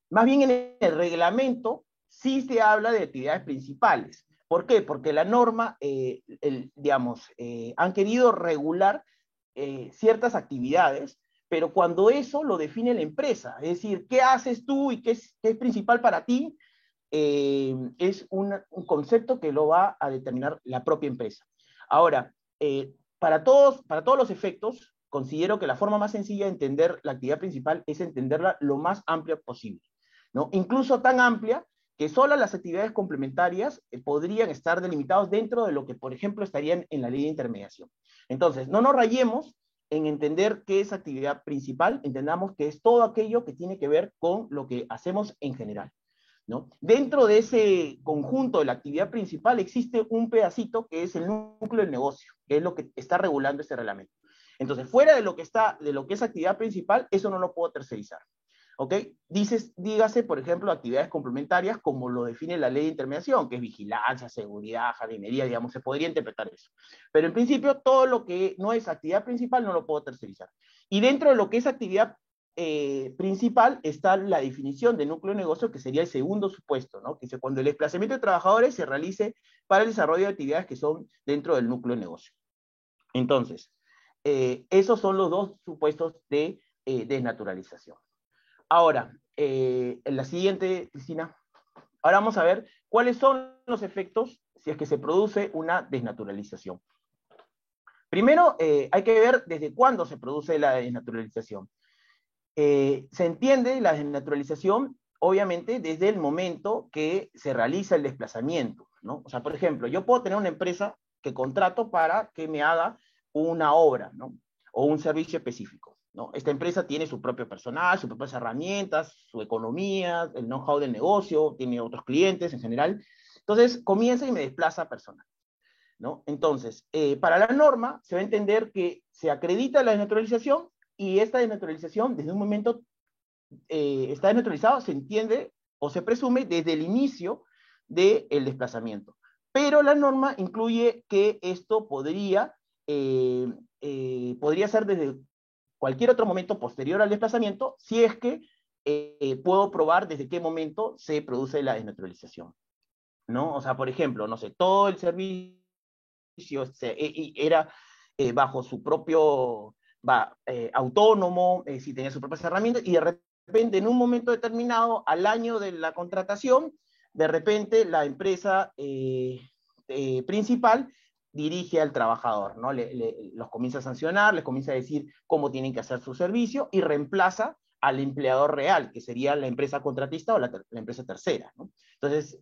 Más bien en el reglamento sí se habla de actividades principales. ¿Por qué? Porque la norma, eh, digamos, eh, han querido regular eh, ciertas actividades, pero cuando eso lo define la empresa, es decir, qué haces tú y qué es, qué es principal para ti, es un, un, concepto que lo va a determinar la propia empresa. Ahora, para, todos, para todos los efectos, considero que la forma más sencilla de entender la actividad principal es entenderla lo más amplia posible, ¿no? Incluso tan amplia que solo las actividades complementarias eh, podrían estar delimitados dentro de lo que, por ejemplo, estarían en la ley de intermediación. Entonces, no nos rayemos en entender qué es actividad principal, entendamos que es todo aquello que tiene que ver con lo que hacemos en general. ¿no? Dentro de ese conjunto de la actividad principal existe un pedacito que es el núcleo del negocio, que es lo que está regulando este reglamento. Entonces, fuera de lo que está, de lo que es actividad principal, eso no lo puedo tercerizar. ¿Ok? Dices, dígase, por ejemplo, actividades complementarias como lo define la ley de intermediación, que es vigilancia, seguridad, jardinería, digamos, se podría interpretar eso. Pero en principio, todo lo que no es actividad principal no lo puedo tercerizar. Y dentro de lo que es actividad eh, principal está la definición de núcleo de negocio, que sería el segundo supuesto, ¿no? Que dice cuando el desplazamiento de trabajadores se realice para el desarrollo de actividades que son dentro del núcleo de negocio. Entonces, eh, esos son los dos supuestos de eh, desnaturalización. Ahora, en la siguiente, Cristina, ahora vamos a ver cuáles son los efectos si es que se produce una desnaturalización. Primero, hay que ver desde cuándo se produce la desnaturalización. Eh, se entiende la desnaturalización, obviamente, desde el momento que se realiza el desplazamiento, ¿no? O sea, por ejemplo, yo puedo tener una empresa que contrato para que me haga una obra, ¿no? O un servicio específico, ¿no? Esta empresa tiene su propio personal, sus propias herramientas, su economía, el know-how del negocio, tiene otros clientes en general. Entonces, comienza y me desplaza personal. ¿No? Entonces, eh, para la norma se va a entender que se acredita la desnaturalización y esta desnaturalización, desde un momento eh, está desnaturalizado, se entiende o se presume desde el inicio del desplazamiento. Pero la norma incluye que esto podría, eh, eh, podría ser desde cualquier otro momento posterior al desplazamiento, si es que puedo probar desde qué momento se produce la desnaturalización. ¿no? O sea, por ejemplo, no sé, todo el servicio era bajo su propio va eh, autónomo, eh, si tenía sus propias herramientas, y de repente en un momento determinado, al año de la contratación, de repente la empresa eh, principal dirige al trabajador, ¿no? los comienza a sancionar, les comienza a decir cómo tienen que hacer su servicio y reemplaza al empleador real, que sería la empresa contratista o la, empresa tercera. ¿no? Entonces,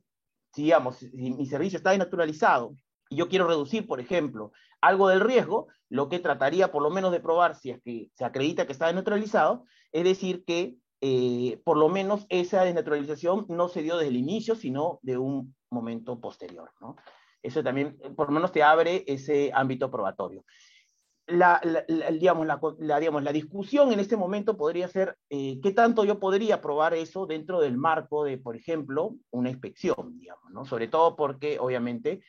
digamos, si mi servicio está desnaturalizado y yo quiero reducir, por ejemplo, algo del riesgo, lo que trataría por lo menos de probar si es que se acredita que está desnaturalizado, es decir, que eh, por lo menos esa desnaturalización no se dio desde el inicio, sino de un momento posterior. ¿no? Eso también, por lo menos, te abre ese ámbito probatorio. La, digamos, la, digamos, la discusión en este momento podría ser eh, qué tanto yo podría probar eso dentro del marco de, por ejemplo, una inspección, digamos, ¿no? sobre todo porque, obviamente,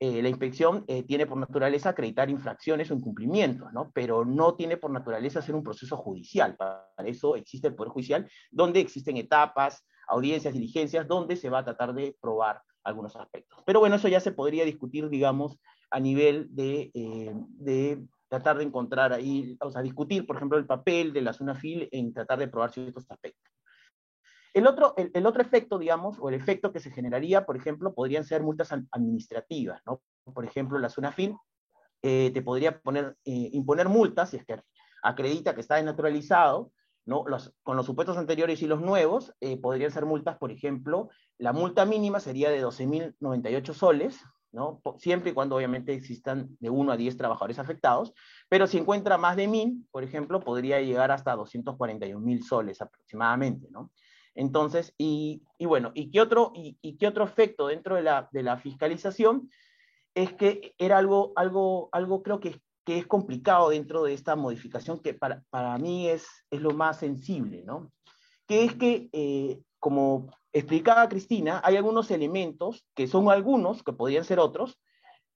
eh, la inspección eh, tiene por naturaleza acreditar infracciones o incumplimientos, ¿no? pero no tiene por naturaleza hacer un proceso judicial. Para eso existe el Poder Judicial, donde existen etapas, audiencias, diligencias, donde se va a tratar de probar algunos aspectos. Pero bueno, eso ya se podría discutir, digamos, a nivel de, eh, de tratar de encontrar ahí, o sea, discutir, por ejemplo, el papel de la SUNAFIL en tratar de probar ciertos aspectos. El otro, el, otro efecto, digamos, o el efecto que se generaría, por ejemplo, podrían ser multas administrativas, ¿no? Por ejemplo, la SUNAFIN eh, te podría poner, eh, imponer multas si es que acredita que está desnaturalizado, ¿no? Con los supuestos anteriores y los nuevos, eh, podrían ser multas, por ejemplo, la multa mínima sería de 12.098 soles, ¿no? Siempre y cuando obviamente existan de 1 a 10 trabajadores afectados, pero si encuentra más de 1.000, por ejemplo, podría llegar hasta 241.000 soles aproximadamente, ¿no? Entonces, y, bueno, ¿y qué, otro, y, qué otro efecto dentro de la, de la, fiscalización? Es que era algo, algo, algo creo que, que es complicado dentro de esta modificación que para, para mí es, es lo más sensible, ¿no? Que es que, eh, como explicaba Cristina, hay algunos elementos que son algunos, que podrían ser otros,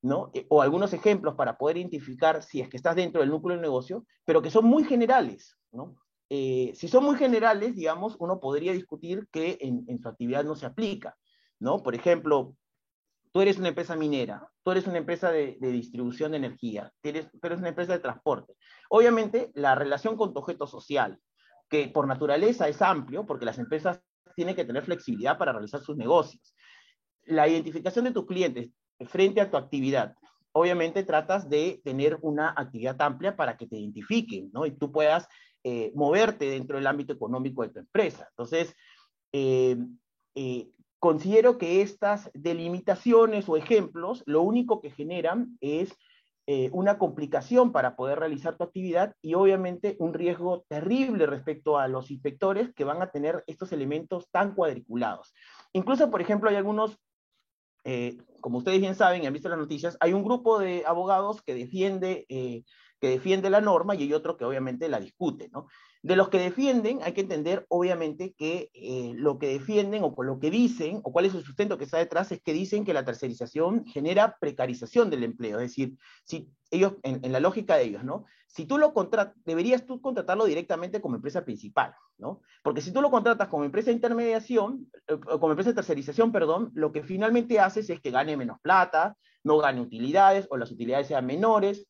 ¿no? Eh, o algunos ejemplos para poder identificar si es que estás dentro del núcleo del negocio, pero que son muy generales, ¿no? Eh, si son muy generales, digamos, uno podría discutir que en, su actividad no se aplica, ¿no? Por ejemplo, tú eres una empresa minera, tú eres una empresa de, distribución de energía, eres una empresa de transporte. Obviamente, la relación con tu objeto social, que por naturaleza es amplio, porque las empresas tienen que tener flexibilidad para realizar sus negocios. La identificación de tus clientes frente a tu actividad. Obviamente tratas de tener una actividad amplia para que te identifiquen, ¿no? Y tú puedas eh, moverte dentro del ámbito económico de tu empresa. Entonces, eh, eh, considero que estas delimitaciones o ejemplos lo único que generan es eh, una complicación para poder realizar tu actividad y obviamente un riesgo terrible respecto a los inspectores que van a tener estos elementos tan cuadriculados. Incluso, por ejemplo, hay algunos, eh, como ustedes bien saben y han visto las noticias, hay un grupo de abogados que defiende, eh, que defiende la norma y hay otro que obviamente la discute, ¿no? De los que defienden, hay que entender, obviamente, que eh, lo que defienden o lo que dicen, o cuál es el sustento que está detrás, es que dicen que la tercerización genera precarización del empleo. Es decir, si ellos, en, la lógica de ellos, ¿no? Si tú lo contratas, deberías tú contratarlo directamente como empresa principal, ¿no? Porque si tú lo contratas como empresa de intermediación, eh, como empresa de tercerización, perdón, lo que finalmente haces es que gane menos plata, no gane utilidades, o las utilidades sean menores,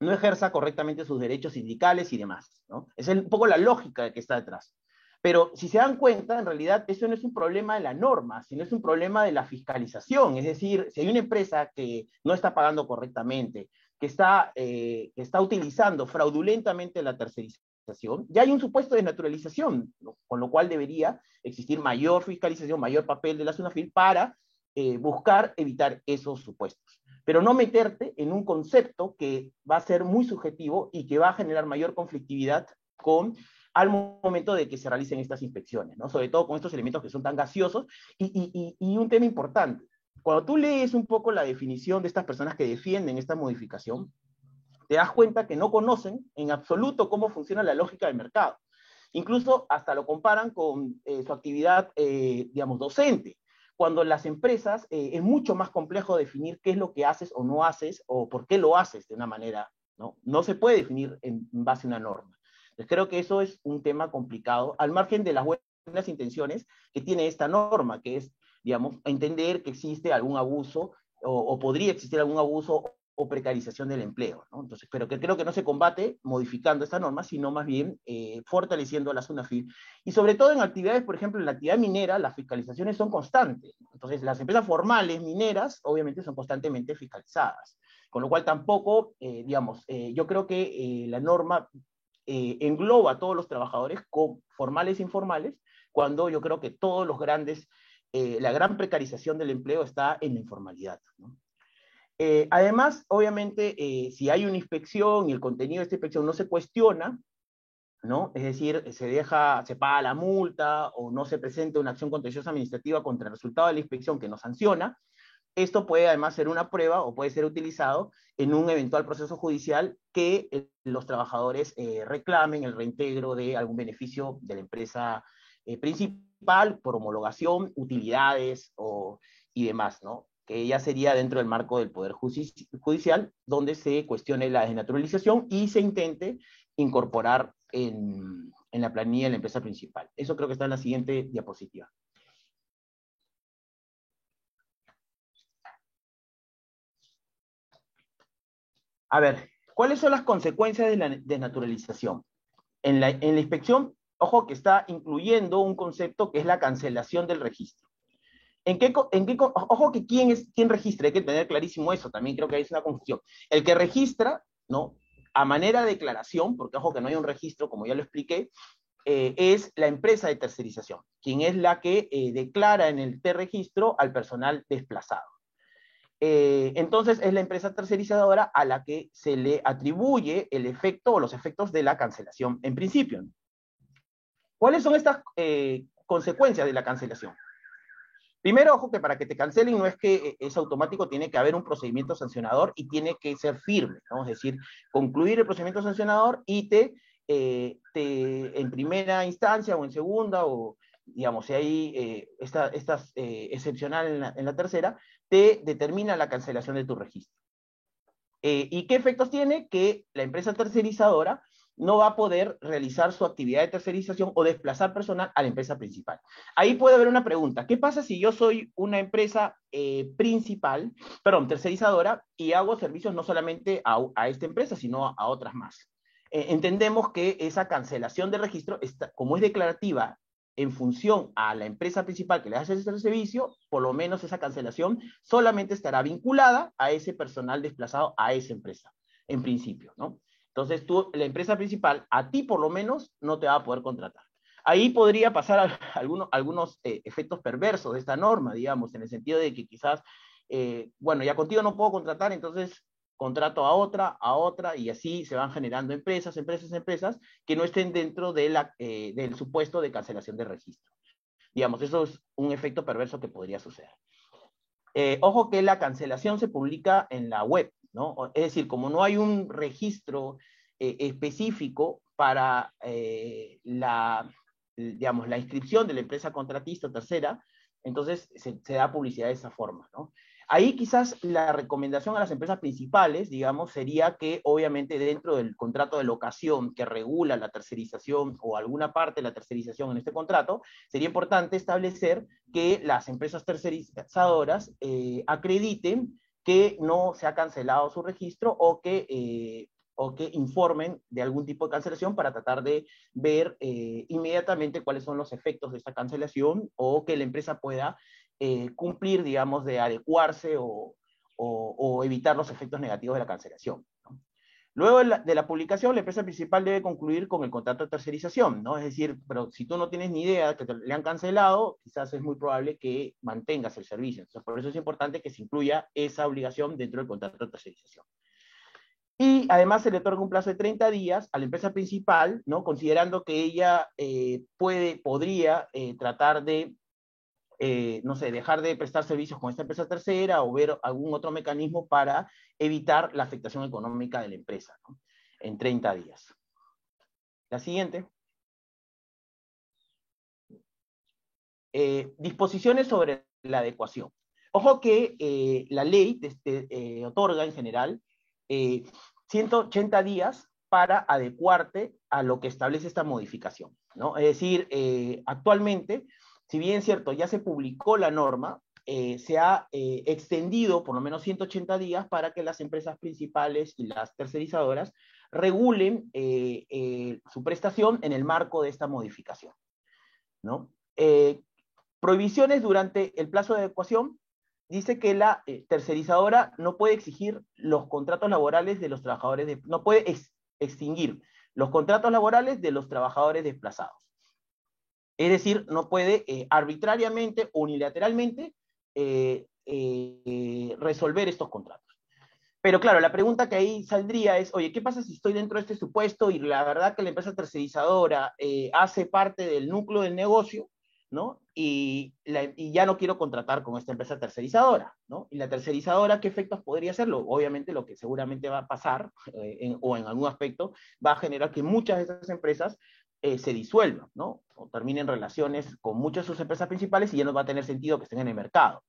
no ejerza correctamente sus derechos sindicales y demás. ¿no? Es un poco la lógica que está detrás. Pero si se dan cuenta, en realidad eso no es un problema de la norma, sino es un problema de la fiscalización. Es decir, si hay una empresa que no está pagando correctamente, que está, eh, que está utilizando fraudulentamente la tercerización, ya hay un supuesto de naturalización, con lo cual debería existir mayor fiscalización, mayor papel de la SUNAFIL para eh, buscar evitar esos supuestos pero no meterte en un concepto que va a ser muy subjetivo y que va a generar mayor conflictividad con al momento de que se realicen estas inspecciones, ¿no? Sobre todo con estos elementos que son tan gaseosos. Y, y, y, un tema importante, cuando tú lees un poco la definición de estas personas que defienden esta modificación, te das cuenta que no conocen en absoluto cómo funciona la lógica del mercado. Incluso hasta lo comparan con eh, su actividad, eh, digamos, docente cuando las empresas eh, es mucho más complejo definir qué es lo que haces o no haces o por qué lo haces de una manera, ¿no? No se puede definir en, base a una norma. Entonces creo que eso es un tema complicado, al margen de las buenas intenciones que tiene esta norma, que es, digamos, entender que existe algún abuso o, o podría existir algún abuso o precarización del empleo. ¿no? Entonces, pero que creo que no se combate modificando esta norma, sino más bien eh, fortaleciendo la SUNAFIL. Y sobre todo en actividades, por ejemplo, en la actividad minera, las fiscalizaciones son constantes. Entonces, las empresas formales mineras, obviamente, son constantemente fiscalizadas. Con lo cual, tampoco, eh, digamos, eh, yo creo que eh, la norma eh, engloba a todos los trabajadores, formales e informales, cuando yo creo que todos los grandes, eh, la gran precarización del empleo está en la informalidad. ¿no? Eh, además, obviamente, eh, si hay una inspección y el contenido de esta inspección no se cuestiona, ¿no? Es decir, se deja, se paga la multa o no se presenta una acción contenciosa administrativa contra el resultado de la inspección que no sanciona, esto puede además ser una prueba o puede ser utilizado en un eventual proceso judicial que eh, los trabajadores reclamen el reintegro de algún beneficio de la empresa principal por homologación, utilidades o, y demás, ¿no? Que ya sería dentro del marco del Poder Judicial, donde se cuestione la desnaturalización y se intente incorporar en, en, la planilla de la empresa principal. Eso creo que está en la siguiente diapositiva. A ver, ¿cuáles son las consecuencias de la desnaturalización? En la, en la inspección, ojo que está incluyendo un concepto que es la cancelación del registro. ¿En qué, en qué, ojo que quién es quién registra, hay que tener clarísimo eso, también creo que hay una confusión. El que registra, ¿no? A manera de declaración, porque ojo que no hay un registro, como ya lo expliqué, eh, es la empresa de tercerización, quien es la que eh, declara en el T-registro al personal desplazado. Eh, entonces es la empresa tercerizadora a la que se le atribuye el efecto o los efectos de la cancelación en principio. ¿Cuáles son estas consecuencias de la cancelación? Primero, ojo que para que te cancelen no es que eh, es automático, tiene que haber un procedimiento sancionador y tiene que ser firme, ¿no? Es decir, concluir el procedimiento sancionador y te, eh, te en primera instancia o en segunda o digamos, si hay eh, esta, esta eh, excepcional en la, tercera, te determina la cancelación de tu registro. ¿Y qué efectos tiene? Que la empresa tercerizadora no va a poder realizar su actividad de tercerización o desplazar personal a la empresa principal. Ahí puede haber una pregunta. ¿Qué pasa si yo soy una empresa eh, principal, perdón, tercerizadora, y hago servicios no solamente a, esta empresa, sino a, otras más? Eh, entendemos que esa cancelación de registro, está, como es declarativa en función a la empresa principal que le hace ese servicio, por lo menos esa cancelación solamente estará vinculada a ese personal desplazado a esa empresa, en principio, ¿no? Entonces, tú, la empresa principal, a ti por lo menos, no te va a poder contratar. Ahí podría pasar algunos, eh, efectos perversos de esta norma, digamos, en el sentido de que quizás, eh, bueno, ya contigo no puedo contratar, entonces contrato a otra, a otra, y así se van generando empresas, empresas, empresas que no estén dentro eh, del supuesto de cancelación de registro. Digamos, eso es un efecto perverso que podría suceder. ojo que la cancelación se publica en la web, es decir, como no hay un registro eh, específico para eh, la, digamos, la inscripción de la empresa contratista tercera, entonces se, da publicidad de esa forma, Ahí quizás la recomendación a las empresas principales, digamos, sería que obviamente dentro del contrato de locación que regula la tercerización o alguna parte de la tercerización en este contrato, sería importante establecer que las empresas tercerizadoras eh, acrediten que no se ha cancelado su registro o que, eh, o que informen de algún tipo de cancelación para tratar de ver eh, inmediatamente cuáles son los efectos de esta cancelación o que la empresa pueda eh, cumplir, digamos, de adecuarse o, o, evitar los efectos negativos de la cancelación. Luego de la, publicación, la empresa principal debe concluir con el contrato de tercerización, ¿no? Es decir, pero si tú no tienes ni idea que te, le han cancelado, quizás es muy probable que mantengas el servicio. Entonces, por eso es importante que se incluya esa obligación dentro del contrato de tercerización. Y además se le otorga un plazo de 30 días a la empresa principal, ¿no? Considerando que ella eh, puede, podría eh, tratar de eh, no sé, dejar de prestar servicios con esta empresa tercera o ver algún otro mecanismo para evitar la afectación económica de la empresa en 30 días. La siguiente. Eh, disposiciones sobre la adecuación. Ojo que eh, la ley este, otorga en general 180 días para adecuarte a lo que establece esta modificación. ¿no? Es decir, actualmente si bien cierto, ya se publicó la norma, eh, se ha eh, extendido por lo menos 180 días para que las empresas principales y las tercerizadoras regulen eh, su prestación en el marco de esta modificación. prohibiciones durante el plazo de adecuación. Dice que la tercerizadora no puede exigir los contratos laborales de los trabajadores, no puede extinguir los contratos laborales de los trabajadores desplazados. Es decir, no puede eh, arbitrariamente, unilateralmente, eh, eh, resolver estos contratos. Pero claro, la pregunta que ahí saldría es, oye, ¿qué pasa si estoy dentro de este supuesto y la verdad que la empresa tercerizadora hace parte del núcleo del negocio, ¿no? Y, ya no quiero contratar con esta empresa tercerizadora, ¿no? Y la tercerizadora, ¿qué efectos podría hacerlo? Obviamente lo que seguramente va a pasar, o en algún aspecto, va a generar que muchas de estas empresas eh, se disuelvan, ¿no? O terminen relaciones con muchas de sus empresas principales y ya no va a tener sentido que estén en el mercado,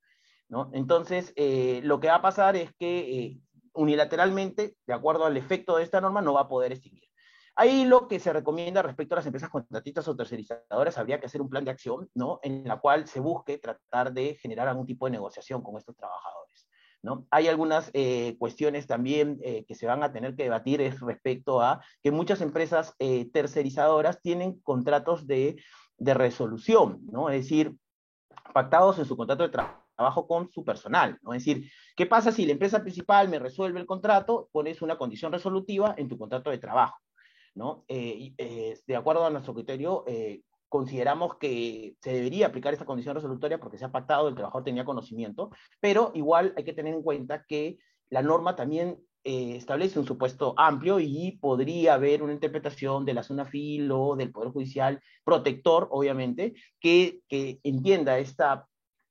¿no? Entonces, eh, lo que va a pasar es que eh, unilateralmente, de acuerdo al efecto de esta norma, no va a poder extinguir. Ahí lo que se recomienda respecto a las empresas contratistas o tercerizadoras, habría que hacer un plan de acción, ¿no? En la cual se busque tratar de generar algún tipo de negociación con estos trabajadores. Hay algunas eh, cuestiones también eh, que se van a tener que debatir es respecto a que muchas empresas eh, tercerizadoras tienen contratos de, resolución, ¿no? Es decir, pactados en su contrato de trabajo con su personal. Es decir, ¿qué pasa si la empresa principal me resuelve el contrato? Pones una condición resolutiva en tu contrato de trabajo, ¿no? de acuerdo a nuestro criterio, consideramos que se debería aplicar esta condición resolutoria porque se ha pactado, el trabajador tenía conocimiento, pero igual hay que tener en cuenta que la norma también eh, establece un supuesto amplio y podría haber una interpretación de la zona fil o del Poder Judicial protector, obviamente, que, entienda esta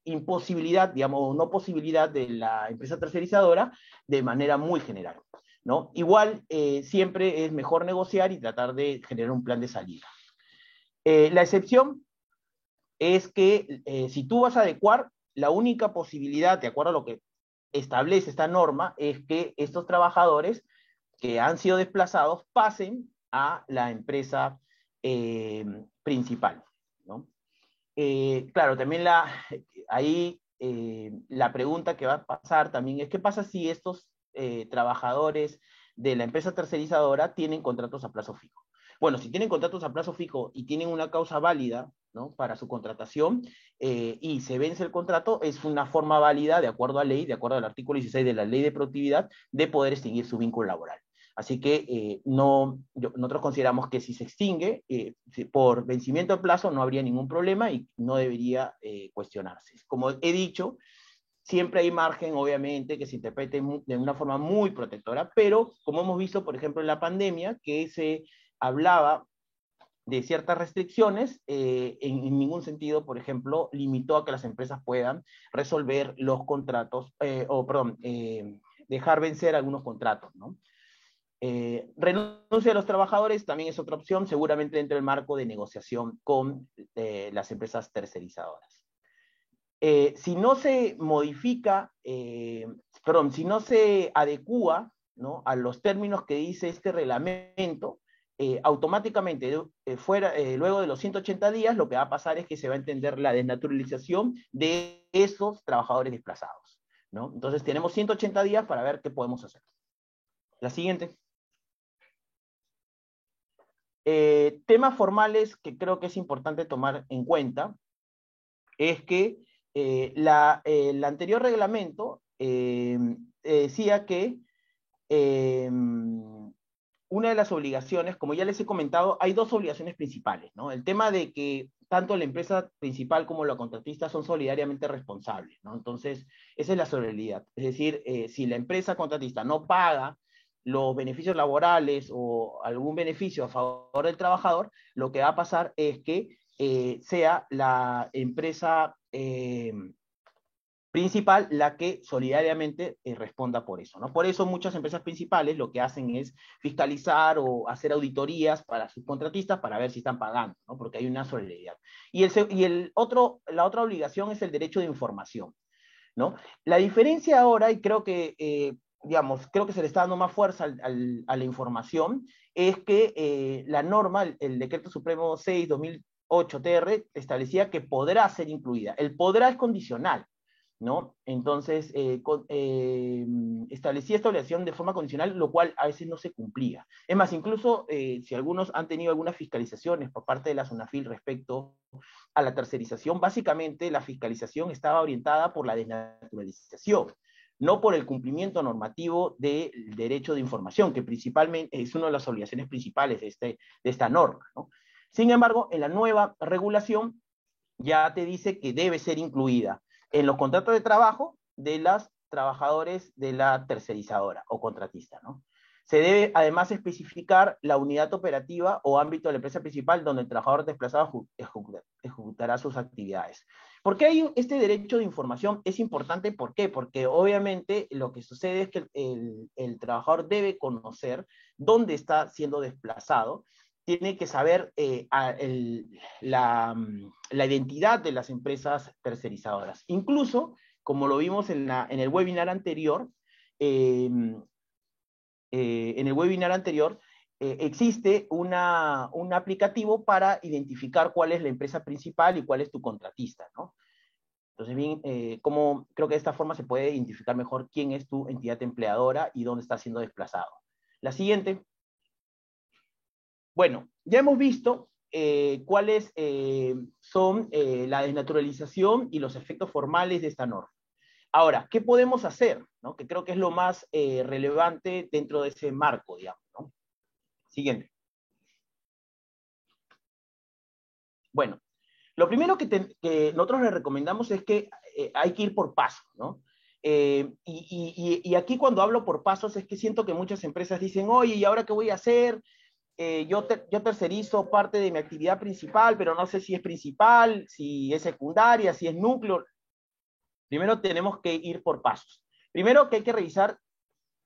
imposibilidad, digamos, no posibilidad de la empresa tercerizadora de manera muy general. ¿no? Igual, eh, siempre es mejor negociar y tratar de generar un plan de salida. Eh, la excepción es que eh, si tú vas a adecuar, la única posibilidad, de acuerdo a lo que establece esta norma, es que estos trabajadores que han sido desplazados pasen a la empresa eh, principal. claro, también la, ahí la pregunta que va a pasar también es, ¿qué pasa si estos trabajadores de la empresa tercerizadora tienen contratos a plazo fijo? Bueno, si tienen contratos a plazo fijo y tienen una causa válida ¿no? para su contratación y se vence el contrato, es una forma válida, de acuerdo a ley, de acuerdo al artículo 16 de la ley de productividad, de poder extinguir su vínculo laboral. Así que eh, no, nosotros consideramos que si se extingue eh, por vencimiento de plazo no habría ningún problema y no debería eh, cuestionarse. Como he dicho, siempre hay margen, obviamente, que se interprete de una forma muy protectora, pero como hemos visto, por ejemplo, en la pandemia, que se hablaba de ciertas restricciones, en, en, ningún sentido, por ejemplo, limitó a que las empresas puedan resolver los contratos, o perdón, dejar vencer algunos contratos. Eh, renuncia a los trabajadores también es otra opción, seguramente dentro del marco de negociación con eh, las empresas tercerizadoras. Eh, si no se modifica, perdón, si no se adecúa a los términos que dice este reglamento, automáticamente fuera, luego de los 180 días lo que va a pasar es que se va a entender la desnaturalización de esos trabajadores desplazados. ¿no? Entonces tenemos 180 días para ver qué podemos hacer. La siguiente. Eh, temas formales que creo que es importante tomar en cuenta es que eh, la, el anterior reglamento eh, decía que una de las obligaciones, como ya les he comentado, hay dos obligaciones principales, ¿no? El tema de que tanto la empresa principal como la contratista son solidariamente responsables, ¿no? Entonces, esa es la solidaridad. Es decir, si la empresa contratista no paga los beneficios laborales o algún beneficio a favor del trabajador, lo que va a pasar es que eh, sea la empresa eh, principal la que solidariamente eh, responda por eso. ¿no? Por eso muchas empresas principales lo que hacen es fiscalizar o hacer auditorías para sus contratistas para ver si están pagando, ¿no? porque hay una solidaridad. Y, el, y el otro, la otra obligación es el derecho de información. ¿no? La diferencia ahora, y creo que digamos, creo que se le está dando más fuerza a la información, es que eh, la norma, el, Decreto Supremo 6-2008-TR, establecía que podrá ser incluida. El podrá es condicional, ¿no? Entonces, eh, eh, establecía esta obligación de forma condicional, lo cual a veces no se cumplía. Es más, incluso si algunos han tenido algunas fiscalizaciones por parte de la SUNAFIL respecto a la tercerización, básicamente la fiscalización estaba orientada por la desnaturalización no por el cumplimiento normativo del derecho de información, que principalmente es una de las obligaciones principales de, este, de esta norma. Sin embargo, en la nueva regulación ya te dice que debe ser incluida en los contratos de trabajo de las trabajadores de la tercerizadora o contratista. ¿no? Se debe además especificar la unidad operativa o ámbito de la empresa principal donde el trabajador desplazado ejecutará sus actividades. ¿Por qué hay este derecho de información? Es importante, ¿por qué? Porque obviamente lo que sucede es que el, trabajador debe conocer dónde está siendo desplazado, tiene que saber eh, la, identidad de las empresas tercerizadoras. Incluso, como lo vimos en, el webinar anterior, eh, eh, en el webinar anterior, eh, existe una, un aplicativo para identificar cuál es la empresa principal y cuál es tu contratista, ¿no? Entonces, bien, eh, como creo que de esta forma se puede identificar mejor quién es tu entidad empleadora y dónde está siendo desplazado. La siguiente. Bueno, ya hemos visto cuáles son la desnaturalización y los efectos formales de esta norma. Ahora, ¿qué podemos hacer? Que creo que es lo más eh, relevante dentro de ese marco, digamos. ¿no? Siguiente. Bueno, lo primero que, nosotros le recomendamos es que eh, hay que ir por pasos, ¿no? Eh, y, aquí cuando hablo por pasos es que siento que muchas empresas dicen, oye, ¿y ahora qué voy a hacer? Yo, yo tercerizo parte de mi actividad principal, pero no sé si es principal, si es secundaria, si es núcleo. Primero tenemos que ir por pasos. Primero que hay que revisar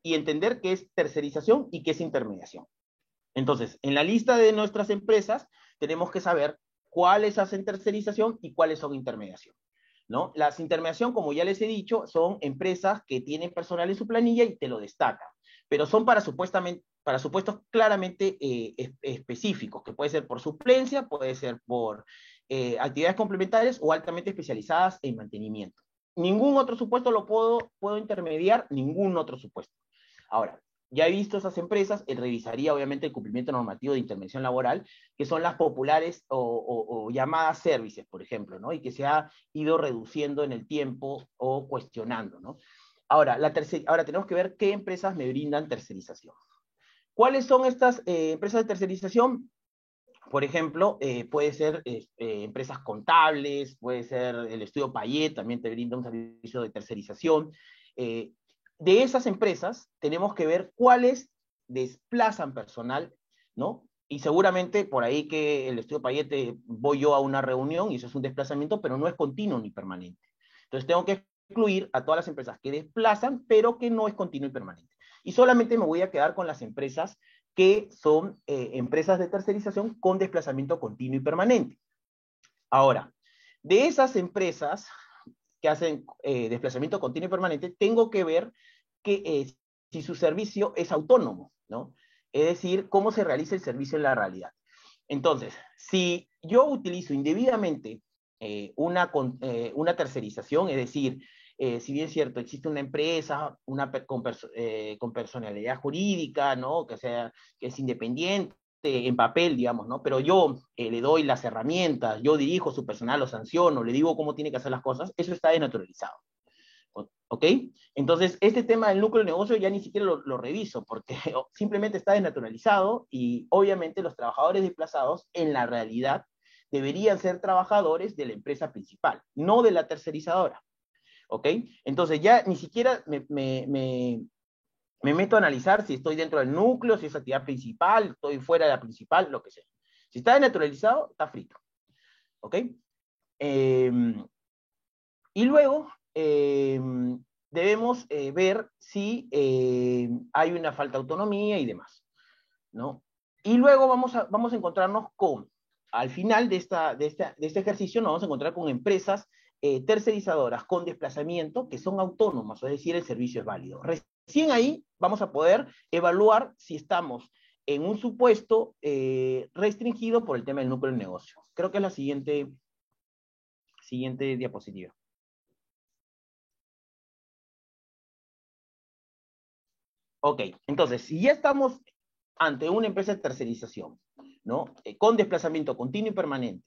y entender qué es tercerización y qué es intermediación. Entonces, en la lista de nuestras empresas tenemos que saber cuáles hacen tercerización y cuáles son intermediación. ¿no? Las intermediación, como ya les he dicho, son empresas que tienen personal en su planilla y te lo destacan, pero son para supuestamente para supuestos claramente eh, específicos, que puede ser por suplencia, puede ser por eh, actividades complementarias o altamente especializadas en mantenimiento. Ningún otro supuesto lo puedo, puedo intermediar, ningún otro supuesto. Ahora, ya he visto esas empresas, él revisaría obviamente el cumplimiento normativo de intervención laboral, que son las populares o, llamadas services, por ejemplo, ¿no? Y que se ha ido reduciendo en el tiempo o cuestionando, ¿no? Ahora, la ahora tenemos que ver qué empresas me brindan tercerización. ¿Cuáles son estas eh, empresas de tercerización? Por ejemplo, eh, puede ser eh, empresas contables, puede ser el estudio Payet, también te brinda un servicio de tercerización. de esas empresas tenemos que ver cuáles desplazan personal, ¿no? Y seguramente por ahí que el estudio Payet voy yo a una reunión y eso es un desplazamiento, pero no es continuo ni permanente. Entonces tengo que incluir a todas las empresas que desplazan, pero que no es continuo y permanente. Y solamente me voy a quedar con las empresas que son eh, empresas de tercerización con desplazamiento continuo y permanente. Ahora, de esas empresas que hacen eh, desplazamiento continuo y permanente, tengo que ver que, eh, si su servicio es autónomo, ¿no? Es decir, cómo se realiza el servicio en la realidad. Entonces, si yo utilizo indebidamente una, una tercerización, es decir, eh, si bien es cierto, existe una empresa una, eh, con, personalidad jurídica, ¿no? Que, sea, que es independiente en papel, digamos, ¿no? Pero yo eh, le doy las herramientas, yo dirijo su personal, lo sanciono, le digo cómo tiene que hacer las cosas, eso está denaturalizado. ¿Ok? Entonces, este tema del núcleo de negocio ya ni siquiera lo, lo, reviso, porque simplemente está desnaturalizado y obviamente los trabajadores desplazados en la realidad deberían ser trabajadores de la empresa principal, no de la tercerizadora. ¿Ok? Entonces ya ni siquiera me, meto a analizar si estoy dentro del núcleo, si es actividad principal, estoy fuera de la principal, lo que sea. Si está desnaturalizado, está frito, ¿ok? Em, y luego em, debemos eh, ver si em, hay una falta de autonomía y demás, ¿no? Y luego vamos a, vamos a encontrarnos con, al final de, esta, de, esta, de este ejercicio, nos vamos a encontrar con empresas eh, tercerizadoras con desplazamiento que son autónomas, es decir, el servicio es válido. Recién ahí vamos a poder evaluar si estamos en un supuesto eh, restringido por el tema del núcleo del negocio. Creo que es la siguiente, siguiente diapositiva. Ok, entonces, si ya estamos ante una empresa de tercerización, ¿no? Eh, con desplazamiento continuo y permanente,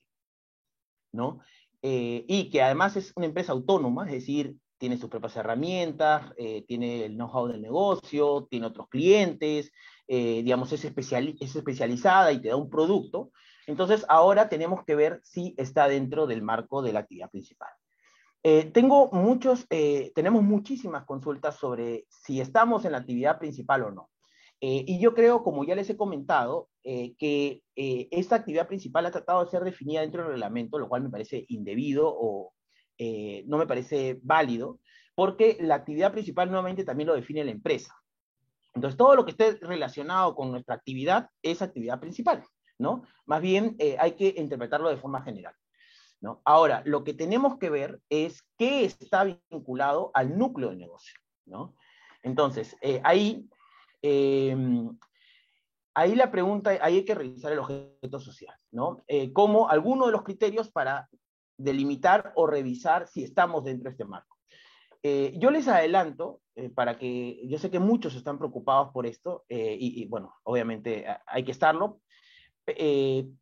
¿no? Eh, y que además es una empresa autónoma, es decir, tiene sus propias herramientas, eh, tiene el know-how del negocio, tiene otros clientes, eh, digamos, es, es especializada y te da un producto. Entonces, ahora tenemos que ver si está dentro del marco de la actividad principal. tengo muchos, tenemos muchísimas consultas sobre si estamos en la actividad principal o no. Eh, y yo creo, como ya les he comentado, eh, que eh, esta actividad principal ha tratado de ser definida dentro del reglamento, lo cual me parece indebido o no me parece válido, porque la actividad principal nuevamente también lo define la empresa. Entonces, todo lo que esté relacionado con nuestra actividad es actividad principal, ¿no? Más bien hay que interpretarlo de forma general. ¿no? Ahora, lo que tenemos que ver es qué está vinculado al núcleo de negocio, ¿no? Entonces, ahí Em, ahí la pregunta, ahí hay que revisar el objeto social, ¿no? Eh, como alguno de los criterios para delimitar o revisar si estamos dentro de este marco. Eh, yo les adelanto, eh, para que, yo sé que muchos están preocupados por esto, y, bueno, obviamente hay que estarlo,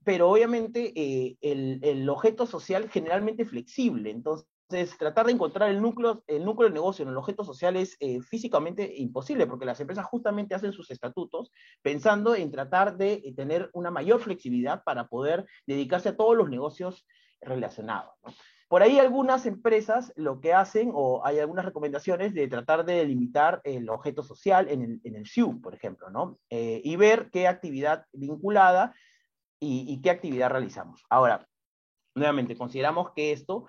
pero obviamente el, el, objeto social generalmente flexible, entonces entonces, tratar de encontrar el núcleo, el núcleo del negocio en el objeto social es físicamente imposible, porque las empresas justamente hacen sus estatutos pensando en tratar de eh, tener una mayor flexibilidad para poder dedicarse a todos los negocios relacionados. Por ahí algunas empresas lo que hacen, o hay algunas recomendaciones de tratar de delimitar el objeto social en el, en SIU, por ejemplo, ¿no? Eh, y ver qué actividad vinculada y qué actividad realizamos. Ahora, nuevamente, consideramos que esto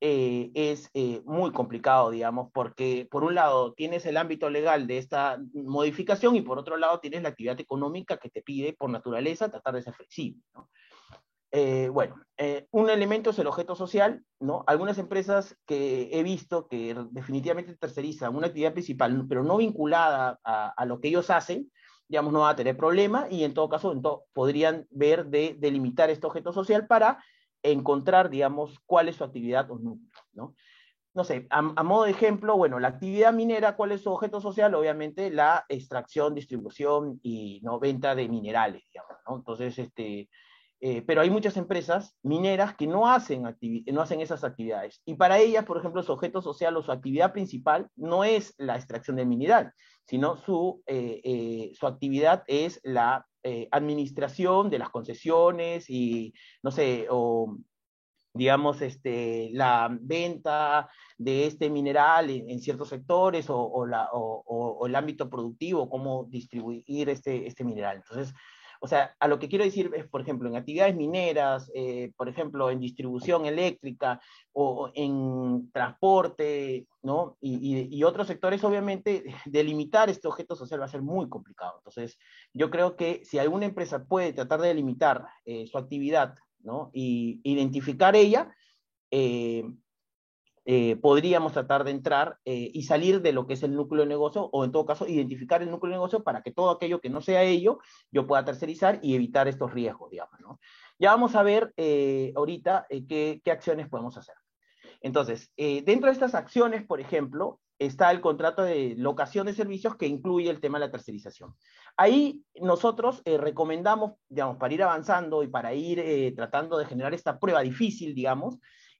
eh, es eh, muy complicado, digamos, porque por un lado tienes el ámbito legal de esta modificación y por otro lado tienes la actividad económica que te pide por naturaleza tratar de ser flexible. Eh, bueno, un elemento es el objeto social, ¿no? Algunas empresas que he visto que definitivamente tercerizan una actividad principal, pero no vinculada a, lo que ellos hacen, digamos, no va a tener problema y en todo caso podrían ver de delimitar este objeto social para encontrar, digamos, cuál es su actividad o núcleo, ¿no? No sé, a, modo de ejemplo, bueno, la actividad minera, ¿cuál es su objeto social? Obviamente la extracción, distribución y ¿no? venta de minerales, digamos, ¿no? Entonces, este, eh, pero hay muchas empresas mineras que no hacen, no hacen esas actividades. Y para ellas, por ejemplo, su objeto social o su actividad principal no es la extracción del mineral, sino su, eh, eh, su actividad es la administración de las concesiones y, no sé, o digamos, este, la venta de este mineral en, ciertos sectores o, la, o, el ámbito productivo, cómo distribuir este, este mineral. Entonces, o sea, a lo que quiero decir es, por ejemplo, en actividades mineras, eh, por ejemplo, en distribución eléctrica o en transporte, ¿no? Y, otros sectores, obviamente, delimitar este objeto social va a ser muy complicado. Entonces, yo creo que si alguna empresa puede tratar de delimitar eh, su actividad, ¿no? Y identificar ella, eh, eh, podríamos tratar de entrar eh, y salir de lo que es el núcleo de negocio o en todo caso identificar el núcleo de negocio para que todo aquello que no sea ello yo pueda tercerizar y evitar estos riesgos, digamos. ¿no? Ya vamos a ver eh, ahorita qué, qué, acciones podemos hacer. Entonces, dentro de estas acciones, por ejemplo, está el contrato de locación de servicios que incluye el tema de la tercerización. Ahí nosotros recomendamos, digamos, para ir avanzando y para ir tratando de generar esta prueba difícil, digamos,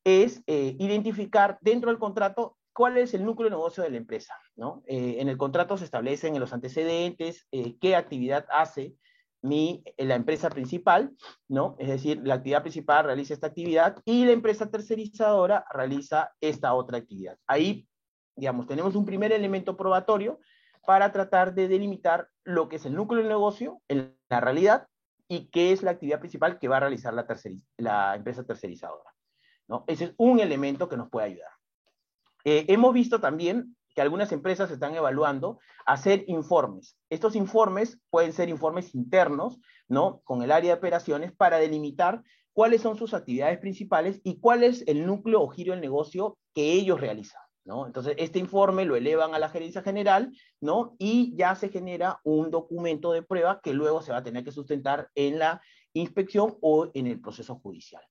es eh, identificar dentro del contrato cuál es el núcleo de negocio de la empresa. ¿no? Eh, en el contrato se establecen en los antecedentes eh, qué actividad hace mi, la empresa principal, ¿no? Es decir, la actividad principal realiza esta actividad y la empresa tercerizadora realiza esta otra actividad. Ahí, digamos, tenemos un primer elemento probatorio para tratar de delimitar lo que es el núcleo del negocio en la realidad y qué es la actividad principal que va a realizar la, la empresa tercerizadora. Ese es un elemento que nos puede ayudar. Eh, hemos visto también que algunas empresas están evaluando hacer informes. Estos informes pueden ser informes internos, ¿no? Con el área de operaciones para delimitar cuáles son sus actividades principales y cuál es el núcleo o giro del negocio que ellos realizan. Entonces, este informe lo elevan a la gerencia general, ¿no? Y ya se genera un documento de prueba que luego se va a tener que sustentar en la inspección o en el proceso judicial.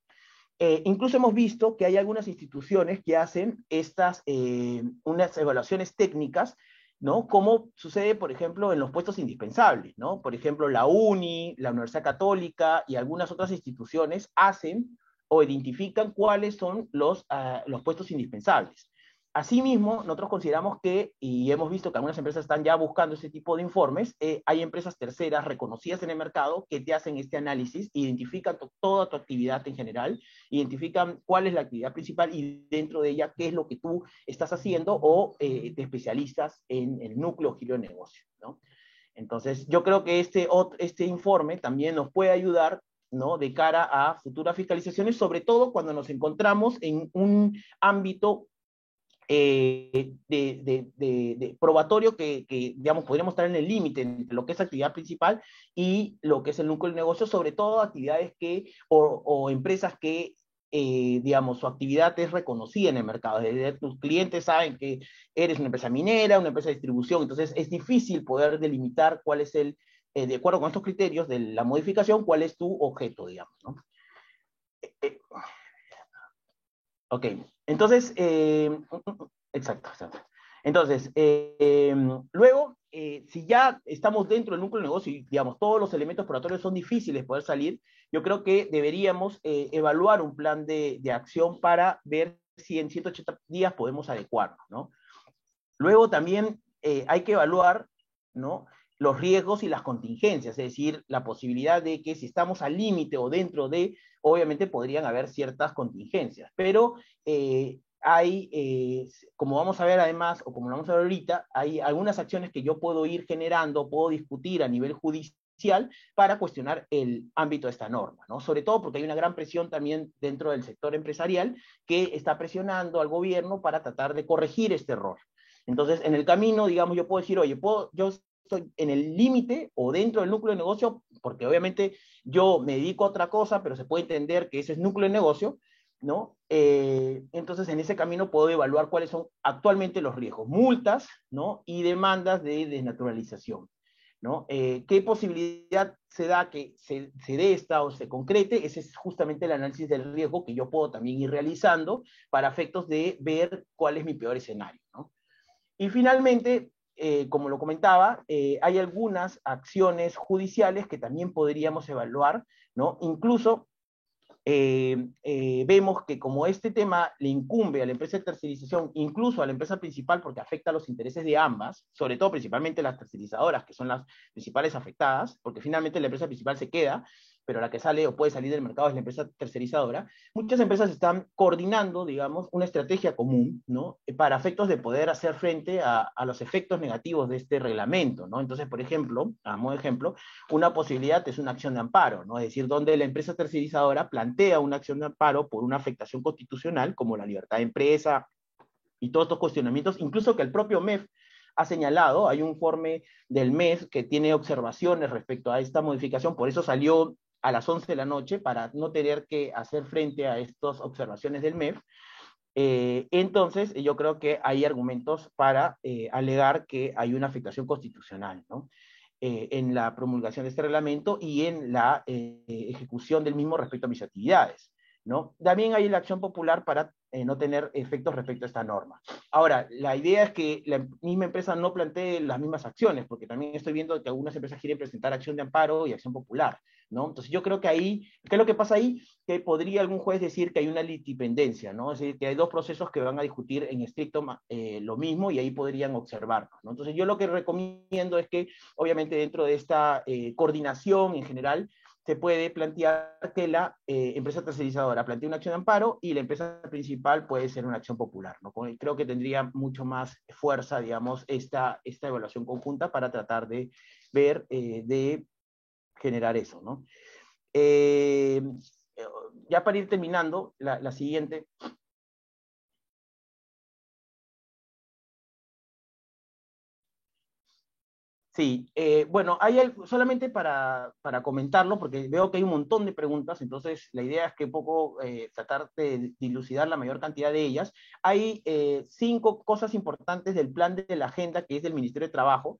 Eh, incluso hemos visto que hay algunas instituciones que hacen estas, eh, unas evaluaciones técnicas, ¿no? Como sucede, por ejemplo, en los puestos indispensables, ¿no? Por ejemplo, la UNI, la Universidad Católica y algunas otras instituciones hacen o identifican cuáles son los, ah, los puestos indispensables. Asimismo, nosotros consideramos que, y hemos visto que algunas empresas están ya buscando ese tipo de informes, eh, hay empresas terceras reconocidas en el mercado que te hacen este análisis, identifican toda tu actividad en general, identifican cuál es la actividad principal y dentro de ella qué es lo que tú estás haciendo o eh, te especialistas en el núcleo giro de negocio. ¿no? Entonces, yo creo que este, este informe también nos puede ayudar ¿no? de cara a futuras fiscalizaciones, sobre todo cuando nos encontramos en un ámbito eh, de, probatorio que, digamos, podríamos estar en el límite entre lo que es actividad principal y lo que es el núcleo del negocio, sobre todo actividades que, o, empresas que, eh, digamos, su actividad es reconocida en el mercado. tus clientes saben que eres una empresa minera, una empresa de distribución, entonces es difícil poder delimitar cuál es el, eh, de acuerdo con estos criterios de la modificación, cuál es tu objeto, digamos, ¿no? Ok, entonces, eh, exacto, exacto. Entonces, eh, luego, eh, si ya estamos dentro del núcleo de negocio y, digamos, todos los elementos probatorios son difíciles poder salir, yo creo que deberíamos evaluar un plan de, de, acción para ver si en 180 días podemos adecuarnos, ¿no? Luego también hay que evaluar, ¿no? Los riesgos y las contingencias, es decir, la posibilidad de que si estamos al límite o dentro de, obviamente podrían haber ciertas contingencias, pero eh, hay, eh, como vamos a ver además, o como lo vamos a ver ahorita, hay algunas acciones que yo puedo ir generando, puedo discutir a nivel judicial para cuestionar el ámbito de esta norma, ¿no? Sobre todo porque hay una gran presión también dentro del sector empresarial que está presionando al gobierno para tratar de corregir este error. Entonces, en el camino, digamos, yo puedo decir, oye, puedo, yo estoy en el límite o dentro del núcleo de negocio, porque obviamente yo me dedico a otra cosa, pero se puede entender que ese es núcleo de negocio, ¿no? Eh, entonces, en ese camino puedo evaluar cuáles son actualmente los riesgos, multas, ¿no? Y demandas de desnaturalización. ¿no? Eh, ¿Qué posibilidad se da que se, se, dé esta o se concrete? Ese es justamente el análisis del riesgo que yo puedo también ir realizando para efectos de ver cuál es mi peor escenario, ¿no? Y finalmente, eh, como lo comentaba, eh, hay algunas acciones judiciales que también podríamos evaluar, ¿no? Incluso eh, vemos que como este tema le incumbe a la empresa de tercerización, incluso a la empresa principal, porque afecta a los intereses de ambas, sobre todo principalmente las tercerizadoras, que son las principales afectadas, porque finalmente la empresa principal se queda, pero la que sale o puede salir del mercado es la empresa tercerizadora, muchas empresas están coordinando, digamos, una estrategia común, ¿no? Para efectos de poder hacer frente a, a los efectos negativos de este reglamento, ¿no? Entonces, por ejemplo, a modo de ejemplo, una posibilidad es una acción de amparo, ¿no? Es decir, donde la empresa tercerizadora plantea una acción de amparo por una afectación constitucional, como la libertad de empresa y todos estos cuestionamientos, incluso que el propio MEF ha señalado, hay un informe del MEF que tiene observaciones respecto a esta modificación, por eso salió a las 11 de la noche para no tener que hacer frente a estas observaciones del MEF. Eh, entonces, yo creo que hay argumentos para eh, alegar que hay una afectación constitucional ¿no? eh, en la promulgación de este reglamento y en la ejecución del mismo respecto a mis actividades. ¿no? También hay la acción popular para eh, no tener efectos respecto a esta norma. Ahora, la idea es que la misma empresa no plantee las mismas acciones, porque también estoy viendo que algunas empresas quieren presentar acción de amparo y acción popular, ¿no? Entonces yo creo que ahí, ¿qué es lo que pasa ahí? Que podría algún juez decir que hay una litipendencia, ¿no? Es decir, que hay dos procesos que van a discutir en estricto eh, lo mismo y ahí podrían observarlo, ¿no? Entonces yo lo que recomiendo es que, obviamente, dentro de esta eh, coordinación en general, se puede plantear que la eh, empresa tercerizadora plantee una acción de amparo y la empresa principal puede ser una acción popular. ¿no? Creo que tendría mucho más fuerza, digamos, esta, esta evaluación conjunta para tratar de ver, eh, de generar eso. ¿no? Eh, ya para ir terminando, la siguiente, Sí, eh, bueno, hay solamente para, para, comentarlo, porque veo que hay un montón de preguntas, entonces la idea es que poco eh, tratar de dilucidar la mayor cantidad de ellas. Hay eh, cinco cosas importantes del plan de la agenda que es del Ministerio de Trabajo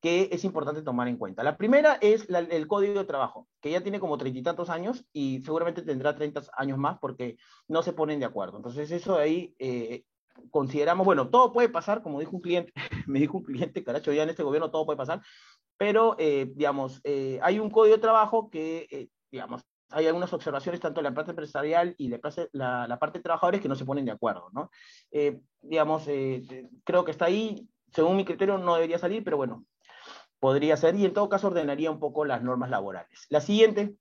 que es importante tomar en cuenta. La primera es el Código de Trabajo, que ya tiene como treinta y tantos años y seguramente tendrá treinta años más porque no se ponen de acuerdo. Entonces eso ahí eh, consideramos, bueno, todo puede pasar, como dijo un cliente, me dijo un cliente, caracho, ya en este gobierno todo puede pasar, pero, eh, digamos, eh, hay un código de trabajo que, eh, digamos, hay algunas observaciones tanto en la parte empresarial y la, la, la parte de trabajadores que no se ponen de acuerdo, ¿no? digamos, creo que está ahí, según mi criterio no debería salir, pero bueno, podría ser, y en todo caso ordenaría un poco las normas laborales. La siguiente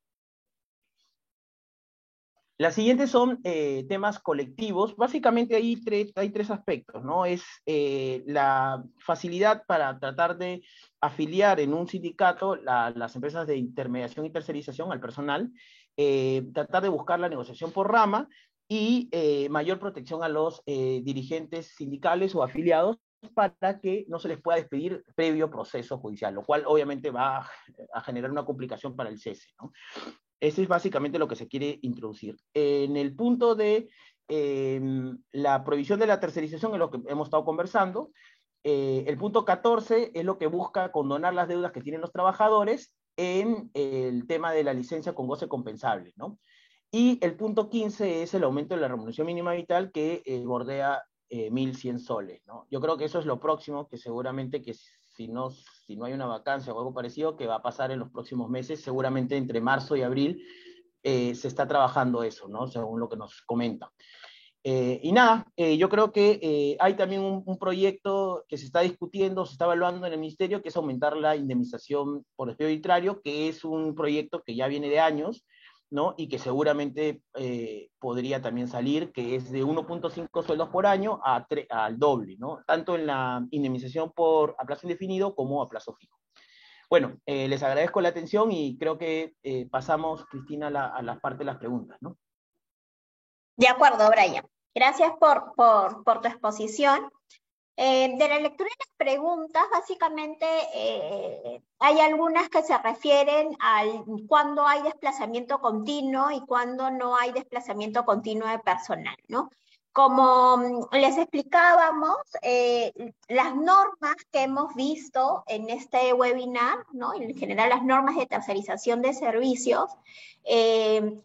las siguientes son eh, temas colectivos. Básicamente hay, hay tres aspectos, ¿no? Es eh, la facilidad para tratar de afiliar en un sindicato las empresas de intermediación y tercerización al personal, eh, tratar de buscar la negociación por rama y mayor protección a los dirigentes sindicales o afiliados para que no se les pueda despedir previo proceso judicial, lo cual obviamente va a generar una complicación para el cese. ¿no? Ese es básicamente lo que se quiere introducir. En el punto de em, la prohibición de la tercerización, es lo que hemos estado conversando. Eh, el punto 14 es lo que busca condonar las deudas que tienen los trabajadores en el tema de la licencia con goce compensable, ¿no? Y el punto 15 es el aumento de la remuneración mínima vital que eh, bordea 1.100 eh, soles, ¿no? Yo creo que eso es lo próximo que seguramente que si no, si no hay una vacancia o algo parecido, que va a pasar en los próximos meses, seguramente entre marzo y abril eh, se está trabajando eso, ¿no? Según lo que nos comenta. Eh, y nada, eh, yo creo que hay también un, un, proyecto que se está discutiendo, se está evaluando en el ministerio, que es aumentar la indemnización por despido arbitrario, que es un proyecto que ya viene de años, Y que seguramente eh, podría también salir, que es de 1.5 sueldos por año al doble. Tanto en la indemnización por a plazo indefinido como a plazo fijo. Bueno, eh, les agradezco la atención y creo que eh, pasamos, Cristina, a la, parte de las preguntas. De acuerdo, Brian. Gracias por, por, por tu exposición. Eh, de la lectura de las preguntas, básicamente eh, hay algunas que se refieren al cuándo hay desplazamiento continuo y cuándo no hay desplazamiento continuo de personal, ¿no? Como mm, les explicábamos, eh, las normas que hemos visto en este webinar, ¿no? en general las normas de tercerización de servicios,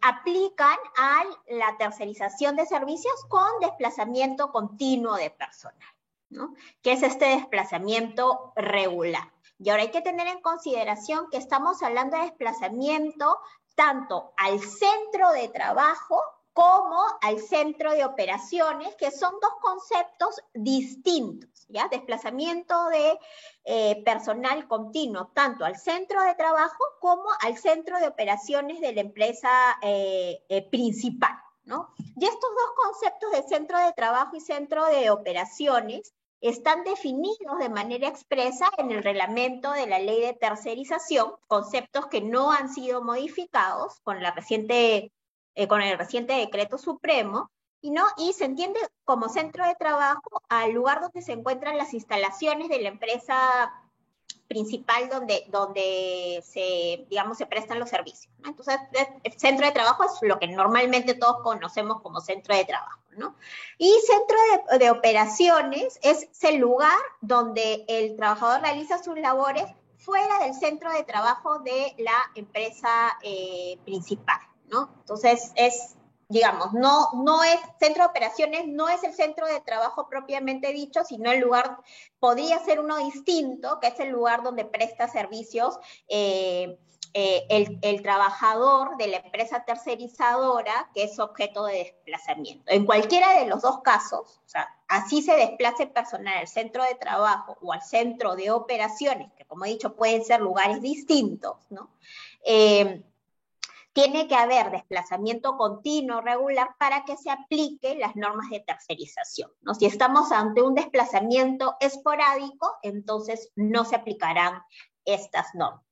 aplican a la tercerización de servicios con desplazamiento continuo de personal, ¿no? que es este desplazamiento regular. Y ahora hay que tener en consideración que estamos hablando de desplazamiento tanto al centro de trabajo como al centro de operaciones, que son dos conceptos distintos, ¿ya? Desplazamiento de eh, personal continuo, tanto al centro de trabajo como al centro de operaciones de la empresa eh, eh, principal, ¿no? Y estos dos conceptos de centro de trabajo y centro de operaciones están definidos de manera expresa en el reglamento de la ley de tercerización, conceptos que no han sido modificados eh, con el reciente decreto supremo, y, ¿no? y se entiende como centro de trabajo al lugar donde se encuentran las instalaciones de la empresa principal donde, donde se, digamos, se prestan los servicios. Entonces, el centro de trabajo es lo que normalmente todos conocemos como centro de trabajo. ¿no? Y centro de, de operaciones es el lugar donde el trabajador realiza sus labores fuera del centro de trabajo de la empresa eh, principal. Entonces es, digamos, no, no es centro de operaciones, no es el centro de trabajo propiamente dicho, sino el lugar, podría ser uno distinto, que es el lugar donde presta servicios eh, eh, el, trabajador de la empresa tercerizadora que es objeto de desplazamiento. En cualquiera de los dos casos, o sea, así se desplace personal al centro de trabajo o al centro de operaciones, que como he dicho pueden ser lugares distintos, ¿no? Eh, tiene que haber desplazamiento continuo, regular, para que se apliquen las normas de tercerización. ¿no? Si estamos ante un desplazamiento esporádico, entonces no se aplicarán estas normas.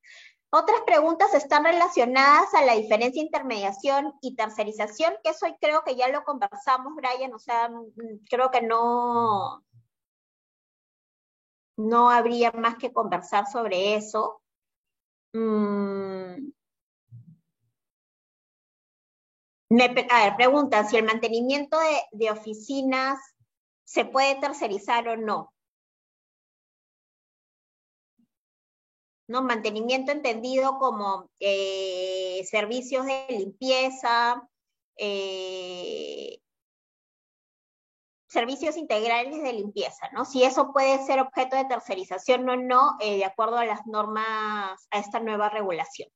Otras preguntas están relacionadas a la diferencia intermediación y tercerización, que eso creo que ya lo conversamos, Brian, o sea, mm, creo que no, no habría más que conversar sobre eso. Mm, me, a ver, pregunta si el mantenimiento de, oficinas se puede tercerizar o no. ¿no? Mantenimiento entendido como eh, servicios de limpieza, eh, servicios integrales de limpieza, ¿no? Si eso puede ser objeto de tercerización o no, eh, de acuerdo a las normas, a esta nueva regulación.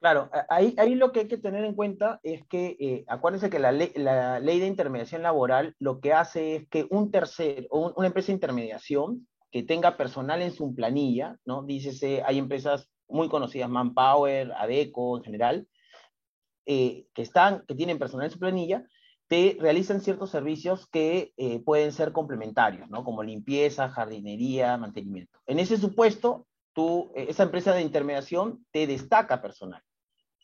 Claro, ahí, ahí lo que hay que tener en cuenta es que, eh, acuérdense que la ley, la ley de intermediación laboral lo que hace es que un tercer, o una empresa de intermediación que tenga personal en su planilla, ¿no? Dícese, hay empresas muy conocidas, Manpower, Adeco en general, eh, que están, que tienen personal en su planilla, te realizan ciertos servicios que eh, pueden ser complementarios, ¿no? Como limpieza, jardinería, mantenimiento. En ese supuesto, tú, esa empresa de intermediación te destaca personal.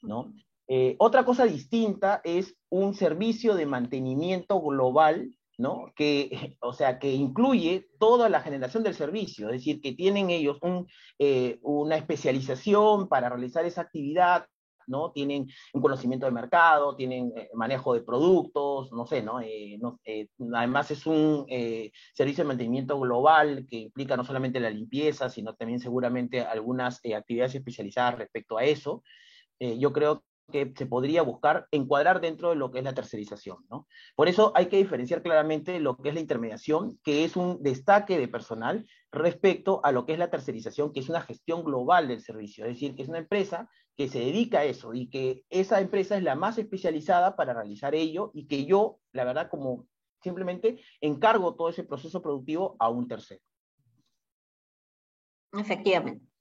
¿No? Eh, otra cosa distinta es un servicio de mantenimiento global, ¿no? Que, o sea, que incluye toda la generación del servicio, es decir, que tienen ellos eh, una especialización para realizar esa actividad, ¿no? Tienen un conocimiento de mercado, tienen eh, manejo de productos, no sé, ¿no? además es un servicio de mantenimiento global que implica no solamente la limpieza, sino también seguramente algunas actividades especializadas respecto a eso. Eh, yo creo que se podría buscar encuadrar dentro de lo que es la tercerización. ¿no? Por eso hay que diferenciar claramente lo que es la intermediación, que es un destaque de personal, respecto a lo que es la tercerización, que es una gestión global del servicio. Es decir, que es una empresa que se dedica a eso y que esa empresa es la más especializada para realizar ello y que yo, la verdad, como simplemente encargo todo ese proceso productivo a un tercero. Efectivamente.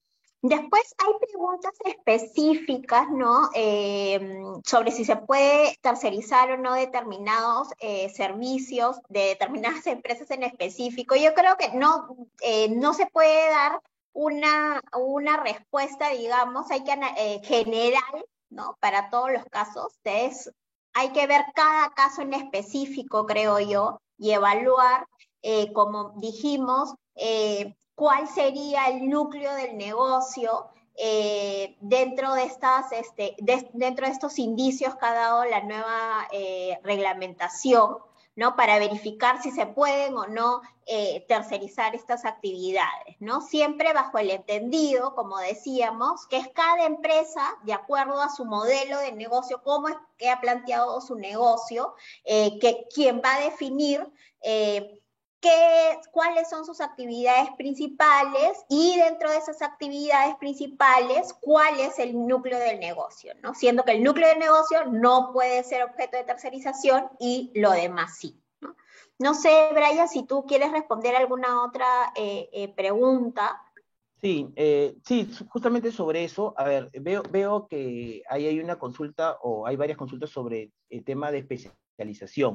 Después hay preguntas específicas, ¿no? Em, sobre si se puede tercerizar o no determinados eh, servicios de determinadas empresas en específico. Yo creo que no, eh, no se puede dar una, una respuesta, digamos, hay que eh, general, ¿no? Para todos los casos. Entonces, hay que ver cada caso en específico, creo yo, y evaluar, eh, como dijimos, eh, cuál sería el núcleo del negocio eh, dentro, de estas, este, dentro de estos indicios que ha dado la nueva reglamentación ¿no? Para verificar si se pueden o no eh, tercerizar estas actividades, ¿no? Siempre bajo el entendido, como decíamos, que es cada empresa, de acuerdo a su modelo de negocio, cómo es que ha planteado su negocio, eh, que quien va a definir eh, qué, cuáles son sus actividades principales y dentro de esas actividades principales, cuál es el núcleo del negocio, ¿no? Siendo que el núcleo del negocio no puede ser objeto de tercerización y lo demás sí. No, sé, Brian, si tú quieres responder alguna otra eh, eh, pregunta. Sí, eh, sí, justamente sobre eso, a ver, veo, veo que ahí hay una consulta o hay varias consultas sobre el tema de especialización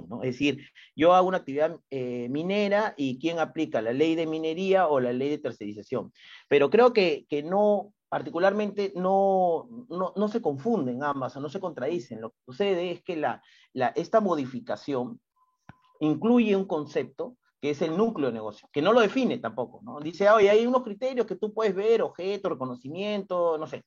¿no? Es decir, yo hago una actividad eh, minera y quién aplica la ley de minería o la ley de tercerización. Pero creo que, que no, particularmente, no, no, no, se confunden ambas o no se contradicen. Lo que sucede es que la, la, esta modificación incluye un concepto que es el núcleo de negocio, que no lo define tampoco, ¿no? Dice, oye, hay unos criterios que tú puedes ver, objeto, reconocimiento, no sé,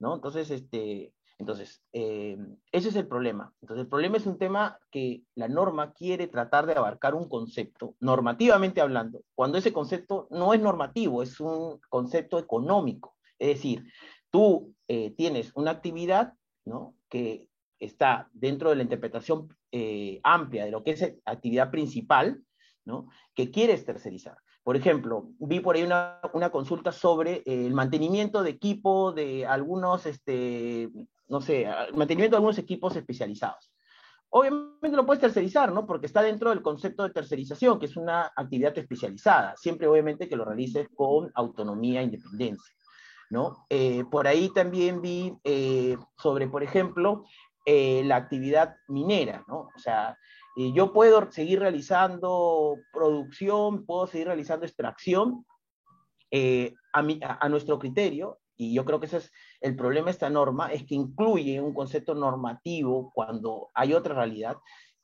¿no? Entonces, este, entonces, eh, ese es el problema. Entonces, el problema es un tema que la norma quiere tratar de abarcar un concepto, normativamente hablando, cuando ese concepto no es normativo, es un concepto económico. Es decir, tú eh, tienes una actividad ¿no? que está dentro de la interpretación eh, amplia de lo que es actividad principal, ¿no? que quieres tercerizar. Por ejemplo, vi por ahí una, una consulta sobre el mantenimiento de equipo de algunos este, no sé, mantenimiento de algunos equipos especializados. Obviamente lo puedes tercerizar, ¿no? Porque está dentro del concepto de tercerización, que es una actividad especializada, siempre obviamente que lo realices con autonomía e independencia, ¿no? Eh, por ahí también vi eh, sobre, por ejemplo, eh, la actividad minera, ¿no? O sea, yo puedo seguir realizando producción, puedo seguir realizando extracción a, a, nuestro criterio, y yo creo que ese es el problema de esta norma, es que incluye un concepto normativo cuando hay otra realidad.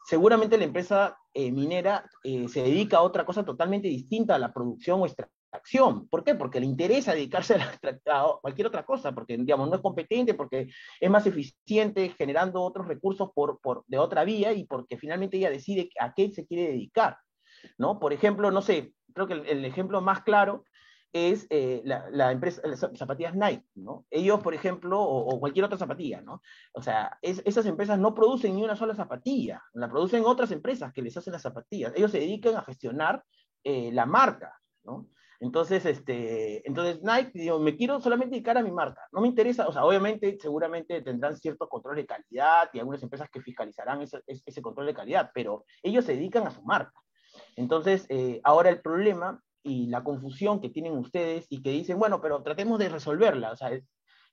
Seguramente la empresa eh, minera eh, se dedica a otra cosa totalmente distinta a la producción o extracción. ¿Por qué? Porque le interesa dedicarse a, a, cualquier otra cosa, porque digamos, no es competente, porque es más eficiente generando otros recursos por, por, de otra vía y porque finalmente ella decide a qué se quiere dedicar. ¿no? Por ejemplo, no sé, creo que el, el ejemplo más claro es eh, la, empresa, las zapatillas Nike, ¿no? Ellos, por ejemplo, o, cualquier otra zapatilla, ¿no? O sea, esas empresas no producen ni una sola zapatilla, la producen otras empresas que les hacen las zapatillas. Ellos se dedican a gestionar eh, la marca, ¿no? Entonces, este, entonces Nike, digo, me quiero solamente dedicar a mi marca. No me interesa, o sea, obviamente, seguramente tendrán ciertos controles de calidad y algunas empresas que fiscalizarán ese, ese control de calidad, pero ellos se dedican a su marca. Entonces, eh, ahora el problema y la confusión que tienen ustedes y que dicen, bueno, pero tratemos de resolverla, o sea,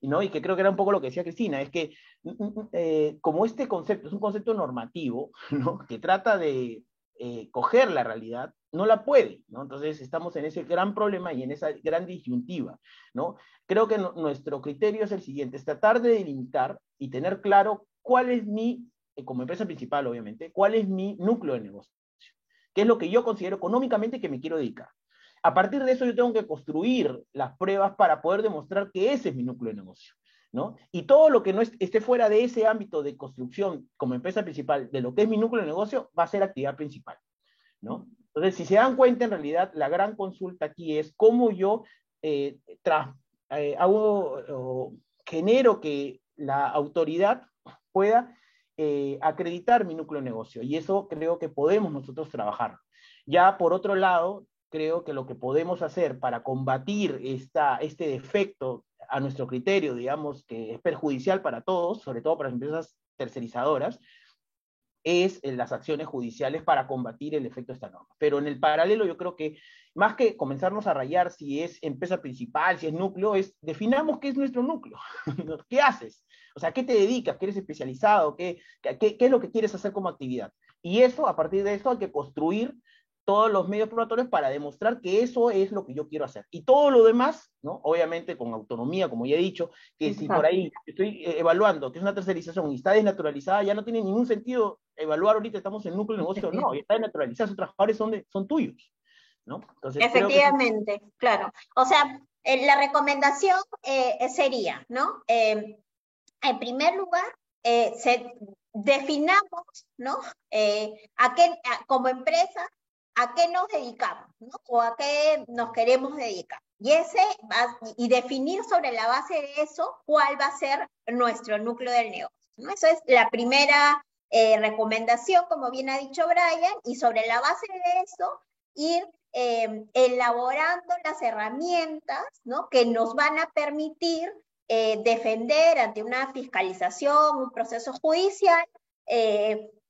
¿no? y que creo que era un poco lo que decía Cristina, es que mm, mm, mm, eh, como este concepto es un concepto normativo, ¿no? que trata de eh, coger la realidad, no la puede, ¿no? Entonces estamos en ese gran problema y en esa gran disyuntiva, ¿no? Creo que nuestro criterio es el siguiente, es tratar de delimitar y tener claro cuál es mi, eh, como empresa principal obviamente, cuál es mi núcleo de negocio, qué es lo que yo considero económicamente que me quiero dedicar. A partir de eso yo tengo que construir las pruebas para poder demostrar que ese es mi núcleo de negocio. ¿no? Y todo lo que no esté fuera de ese ámbito de construcción como empresa principal de lo que es mi núcleo de negocio va a ser actividad principal. ¿no? Entonces, si se dan cuenta, en realidad la gran consulta aquí es cómo yo eh, eh, hago, genero que la autoridad pueda eh, acreditar mi núcleo de negocio. Y eso creo que podemos nosotros trabajar. Ya por otro lado, creo que lo que podemos hacer para combatir esta, este defecto a nuestro criterio, digamos, que es perjudicial para todos, sobre todo para las empresas tercerizadoras, es en las acciones judiciales para combatir el efecto de esta norma. Pero en el paralelo yo creo que más que comenzarnos a rayar si es empresa principal, si es núcleo, es definamos qué es nuestro núcleo, qué haces, o sea, qué te dedicas, qué eres especializado, qué, qué, qué es lo que quieres hacer como actividad. Y eso, a partir de eso, hay que construir todos los medios probatorios para demostrar que eso es lo que yo quiero hacer. Y todo lo demás, ¿no? Obviamente con autonomía, como ya he dicho, que si por ahí estoy eh, evaluando que es una tercerización y está desnaturalizada, ya no tiene ningún sentido evaluar ahorita estamos en núcleo de negocio, no, está desnaturalizada, esos trabajadores son, de, son tuyos, ¿no? Efectivamente, claro. O sea, eh, la recomendación eh, sería, ¿no? en primer lugar, se, definamos, ¿no? a qué, como empresa, a qué nos dedicamos, ¿no? O a qué nos queremos dedicar. Y, ese y definir sobre la base de eso cuál va a ser nuestro núcleo del negocio. ¿no? Eso es la primera eh, recomendación, como bien ha dicho Brian, y sobre la base de eso, ir eh, elaborando las herramientas que nos van a permitir eh, defender ante una fiscalización, un proceso judicial,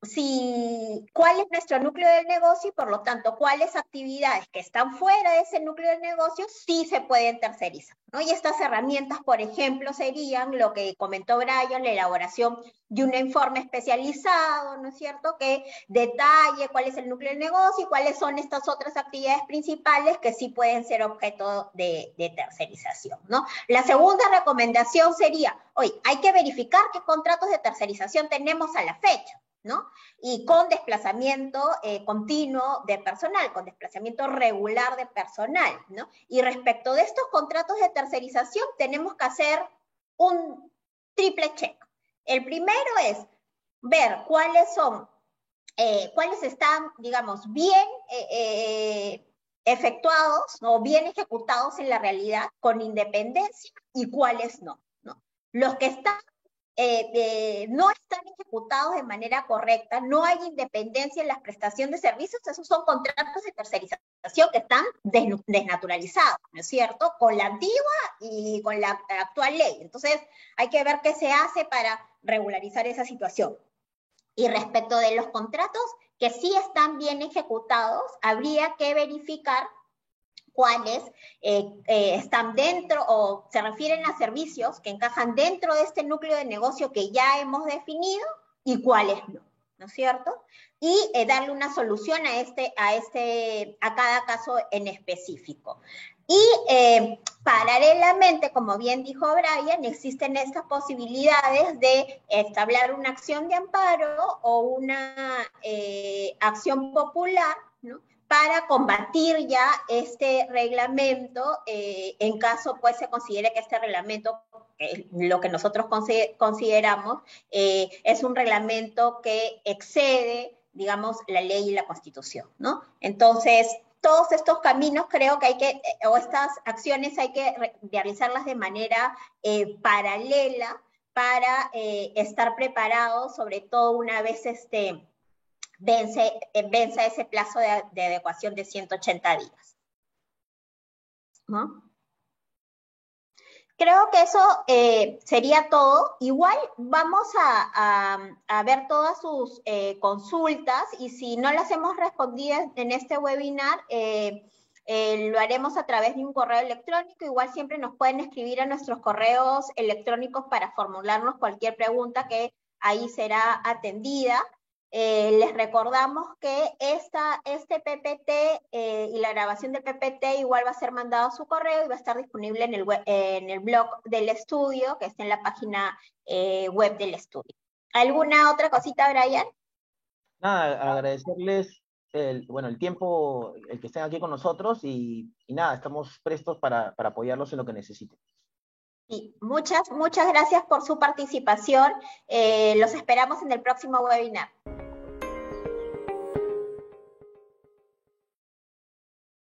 si, cuál es nuestro núcleo del negocio y por lo tanto cuáles actividades que están fuera de ese núcleo del negocio sí se pueden tercerizar. ¿no? Y estas herramientas, por ejemplo, serían lo que comentó Brian, la elaboración de un informe especializado, ¿no es cierto?, que detalle cuál es el núcleo del negocio y cuáles son estas otras actividades principales que sí pueden ser objeto de, de tercerización, ¿no? La segunda recomendación sería, hoy hay que verificar qué contratos de tercerización tenemos a la fecha. Y con desplazamiento eh, continuo de personal, con desplazamiento regular de personal, ¿no? Y respecto de estos contratos de tercerización, tenemos que hacer un triple check. El primero es ver cuáles son, eh, cuáles están, digamos, bien eh, efectuados o bien ejecutados en la realidad con independencia y cuáles no. ¿no? Los que están eh, no están ejecutados de manera correcta, no hay independencia en la prestación de servicios, esos son contratos de tercerización que están desnaturalizados, ¿no es cierto? Con la antigua y con la actual ley. Entonces, hay que ver qué se hace para regularizar esa situación. Y respecto de los contratos que sí están bien ejecutados, habría que verificar cuáles eh, eh, están dentro o se refieren a servicios que encajan dentro de este núcleo de negocio que ya hemos definido y cuáles no, ¿no es cierto? Y eh, darle una solución a, este, a, este, a cada caso en específico. Y paralelamente, como bien dijo Brian, existen estas posibilidades de establecer una acción de amparo o una acción popular. Para combatir ya este reglamento eh, en caso pues se considere que este reglamento, lo que nosotros consideramos, eh, es un reglamento que excede, digamos, la ley y la constitución, ¿no? Entonces, todos estos caminos creo que hay que, o estas acciones hay que realizarlas de manera eh, paralela para estar preparados, sobre todo una vez este, vence, eh, ese plazo de, adecuación de 180 días. ¿No? Creo que eso eh, sería todo. Igual vamos a, ver todas sus eh, consultas y si no las hemos respondido en este webinar, lo haremos a través de un correo electrónico. Igual siempre nos pueden escribir a nuestros correos electrónicos para formularnos cualquier pregunta que ahí será atendida. Eh, les recordamos que esta, este PPT eh, y la grabación del PPT igual va a ser mandado a su correo y va a estar disponible en el, en el blog del estudio, que está en la página eh, web del estudio. ¿Alguna otra cosita, Brian? Nada, agradecerles el, bueno, el tiempo, el que estén aquí con nosotros y, y nada, estamos prestos para, para apoyarlos en lo que necesiten. Sí, muchas, muchas gracias por su participación. los esperamos en el próximo webinar.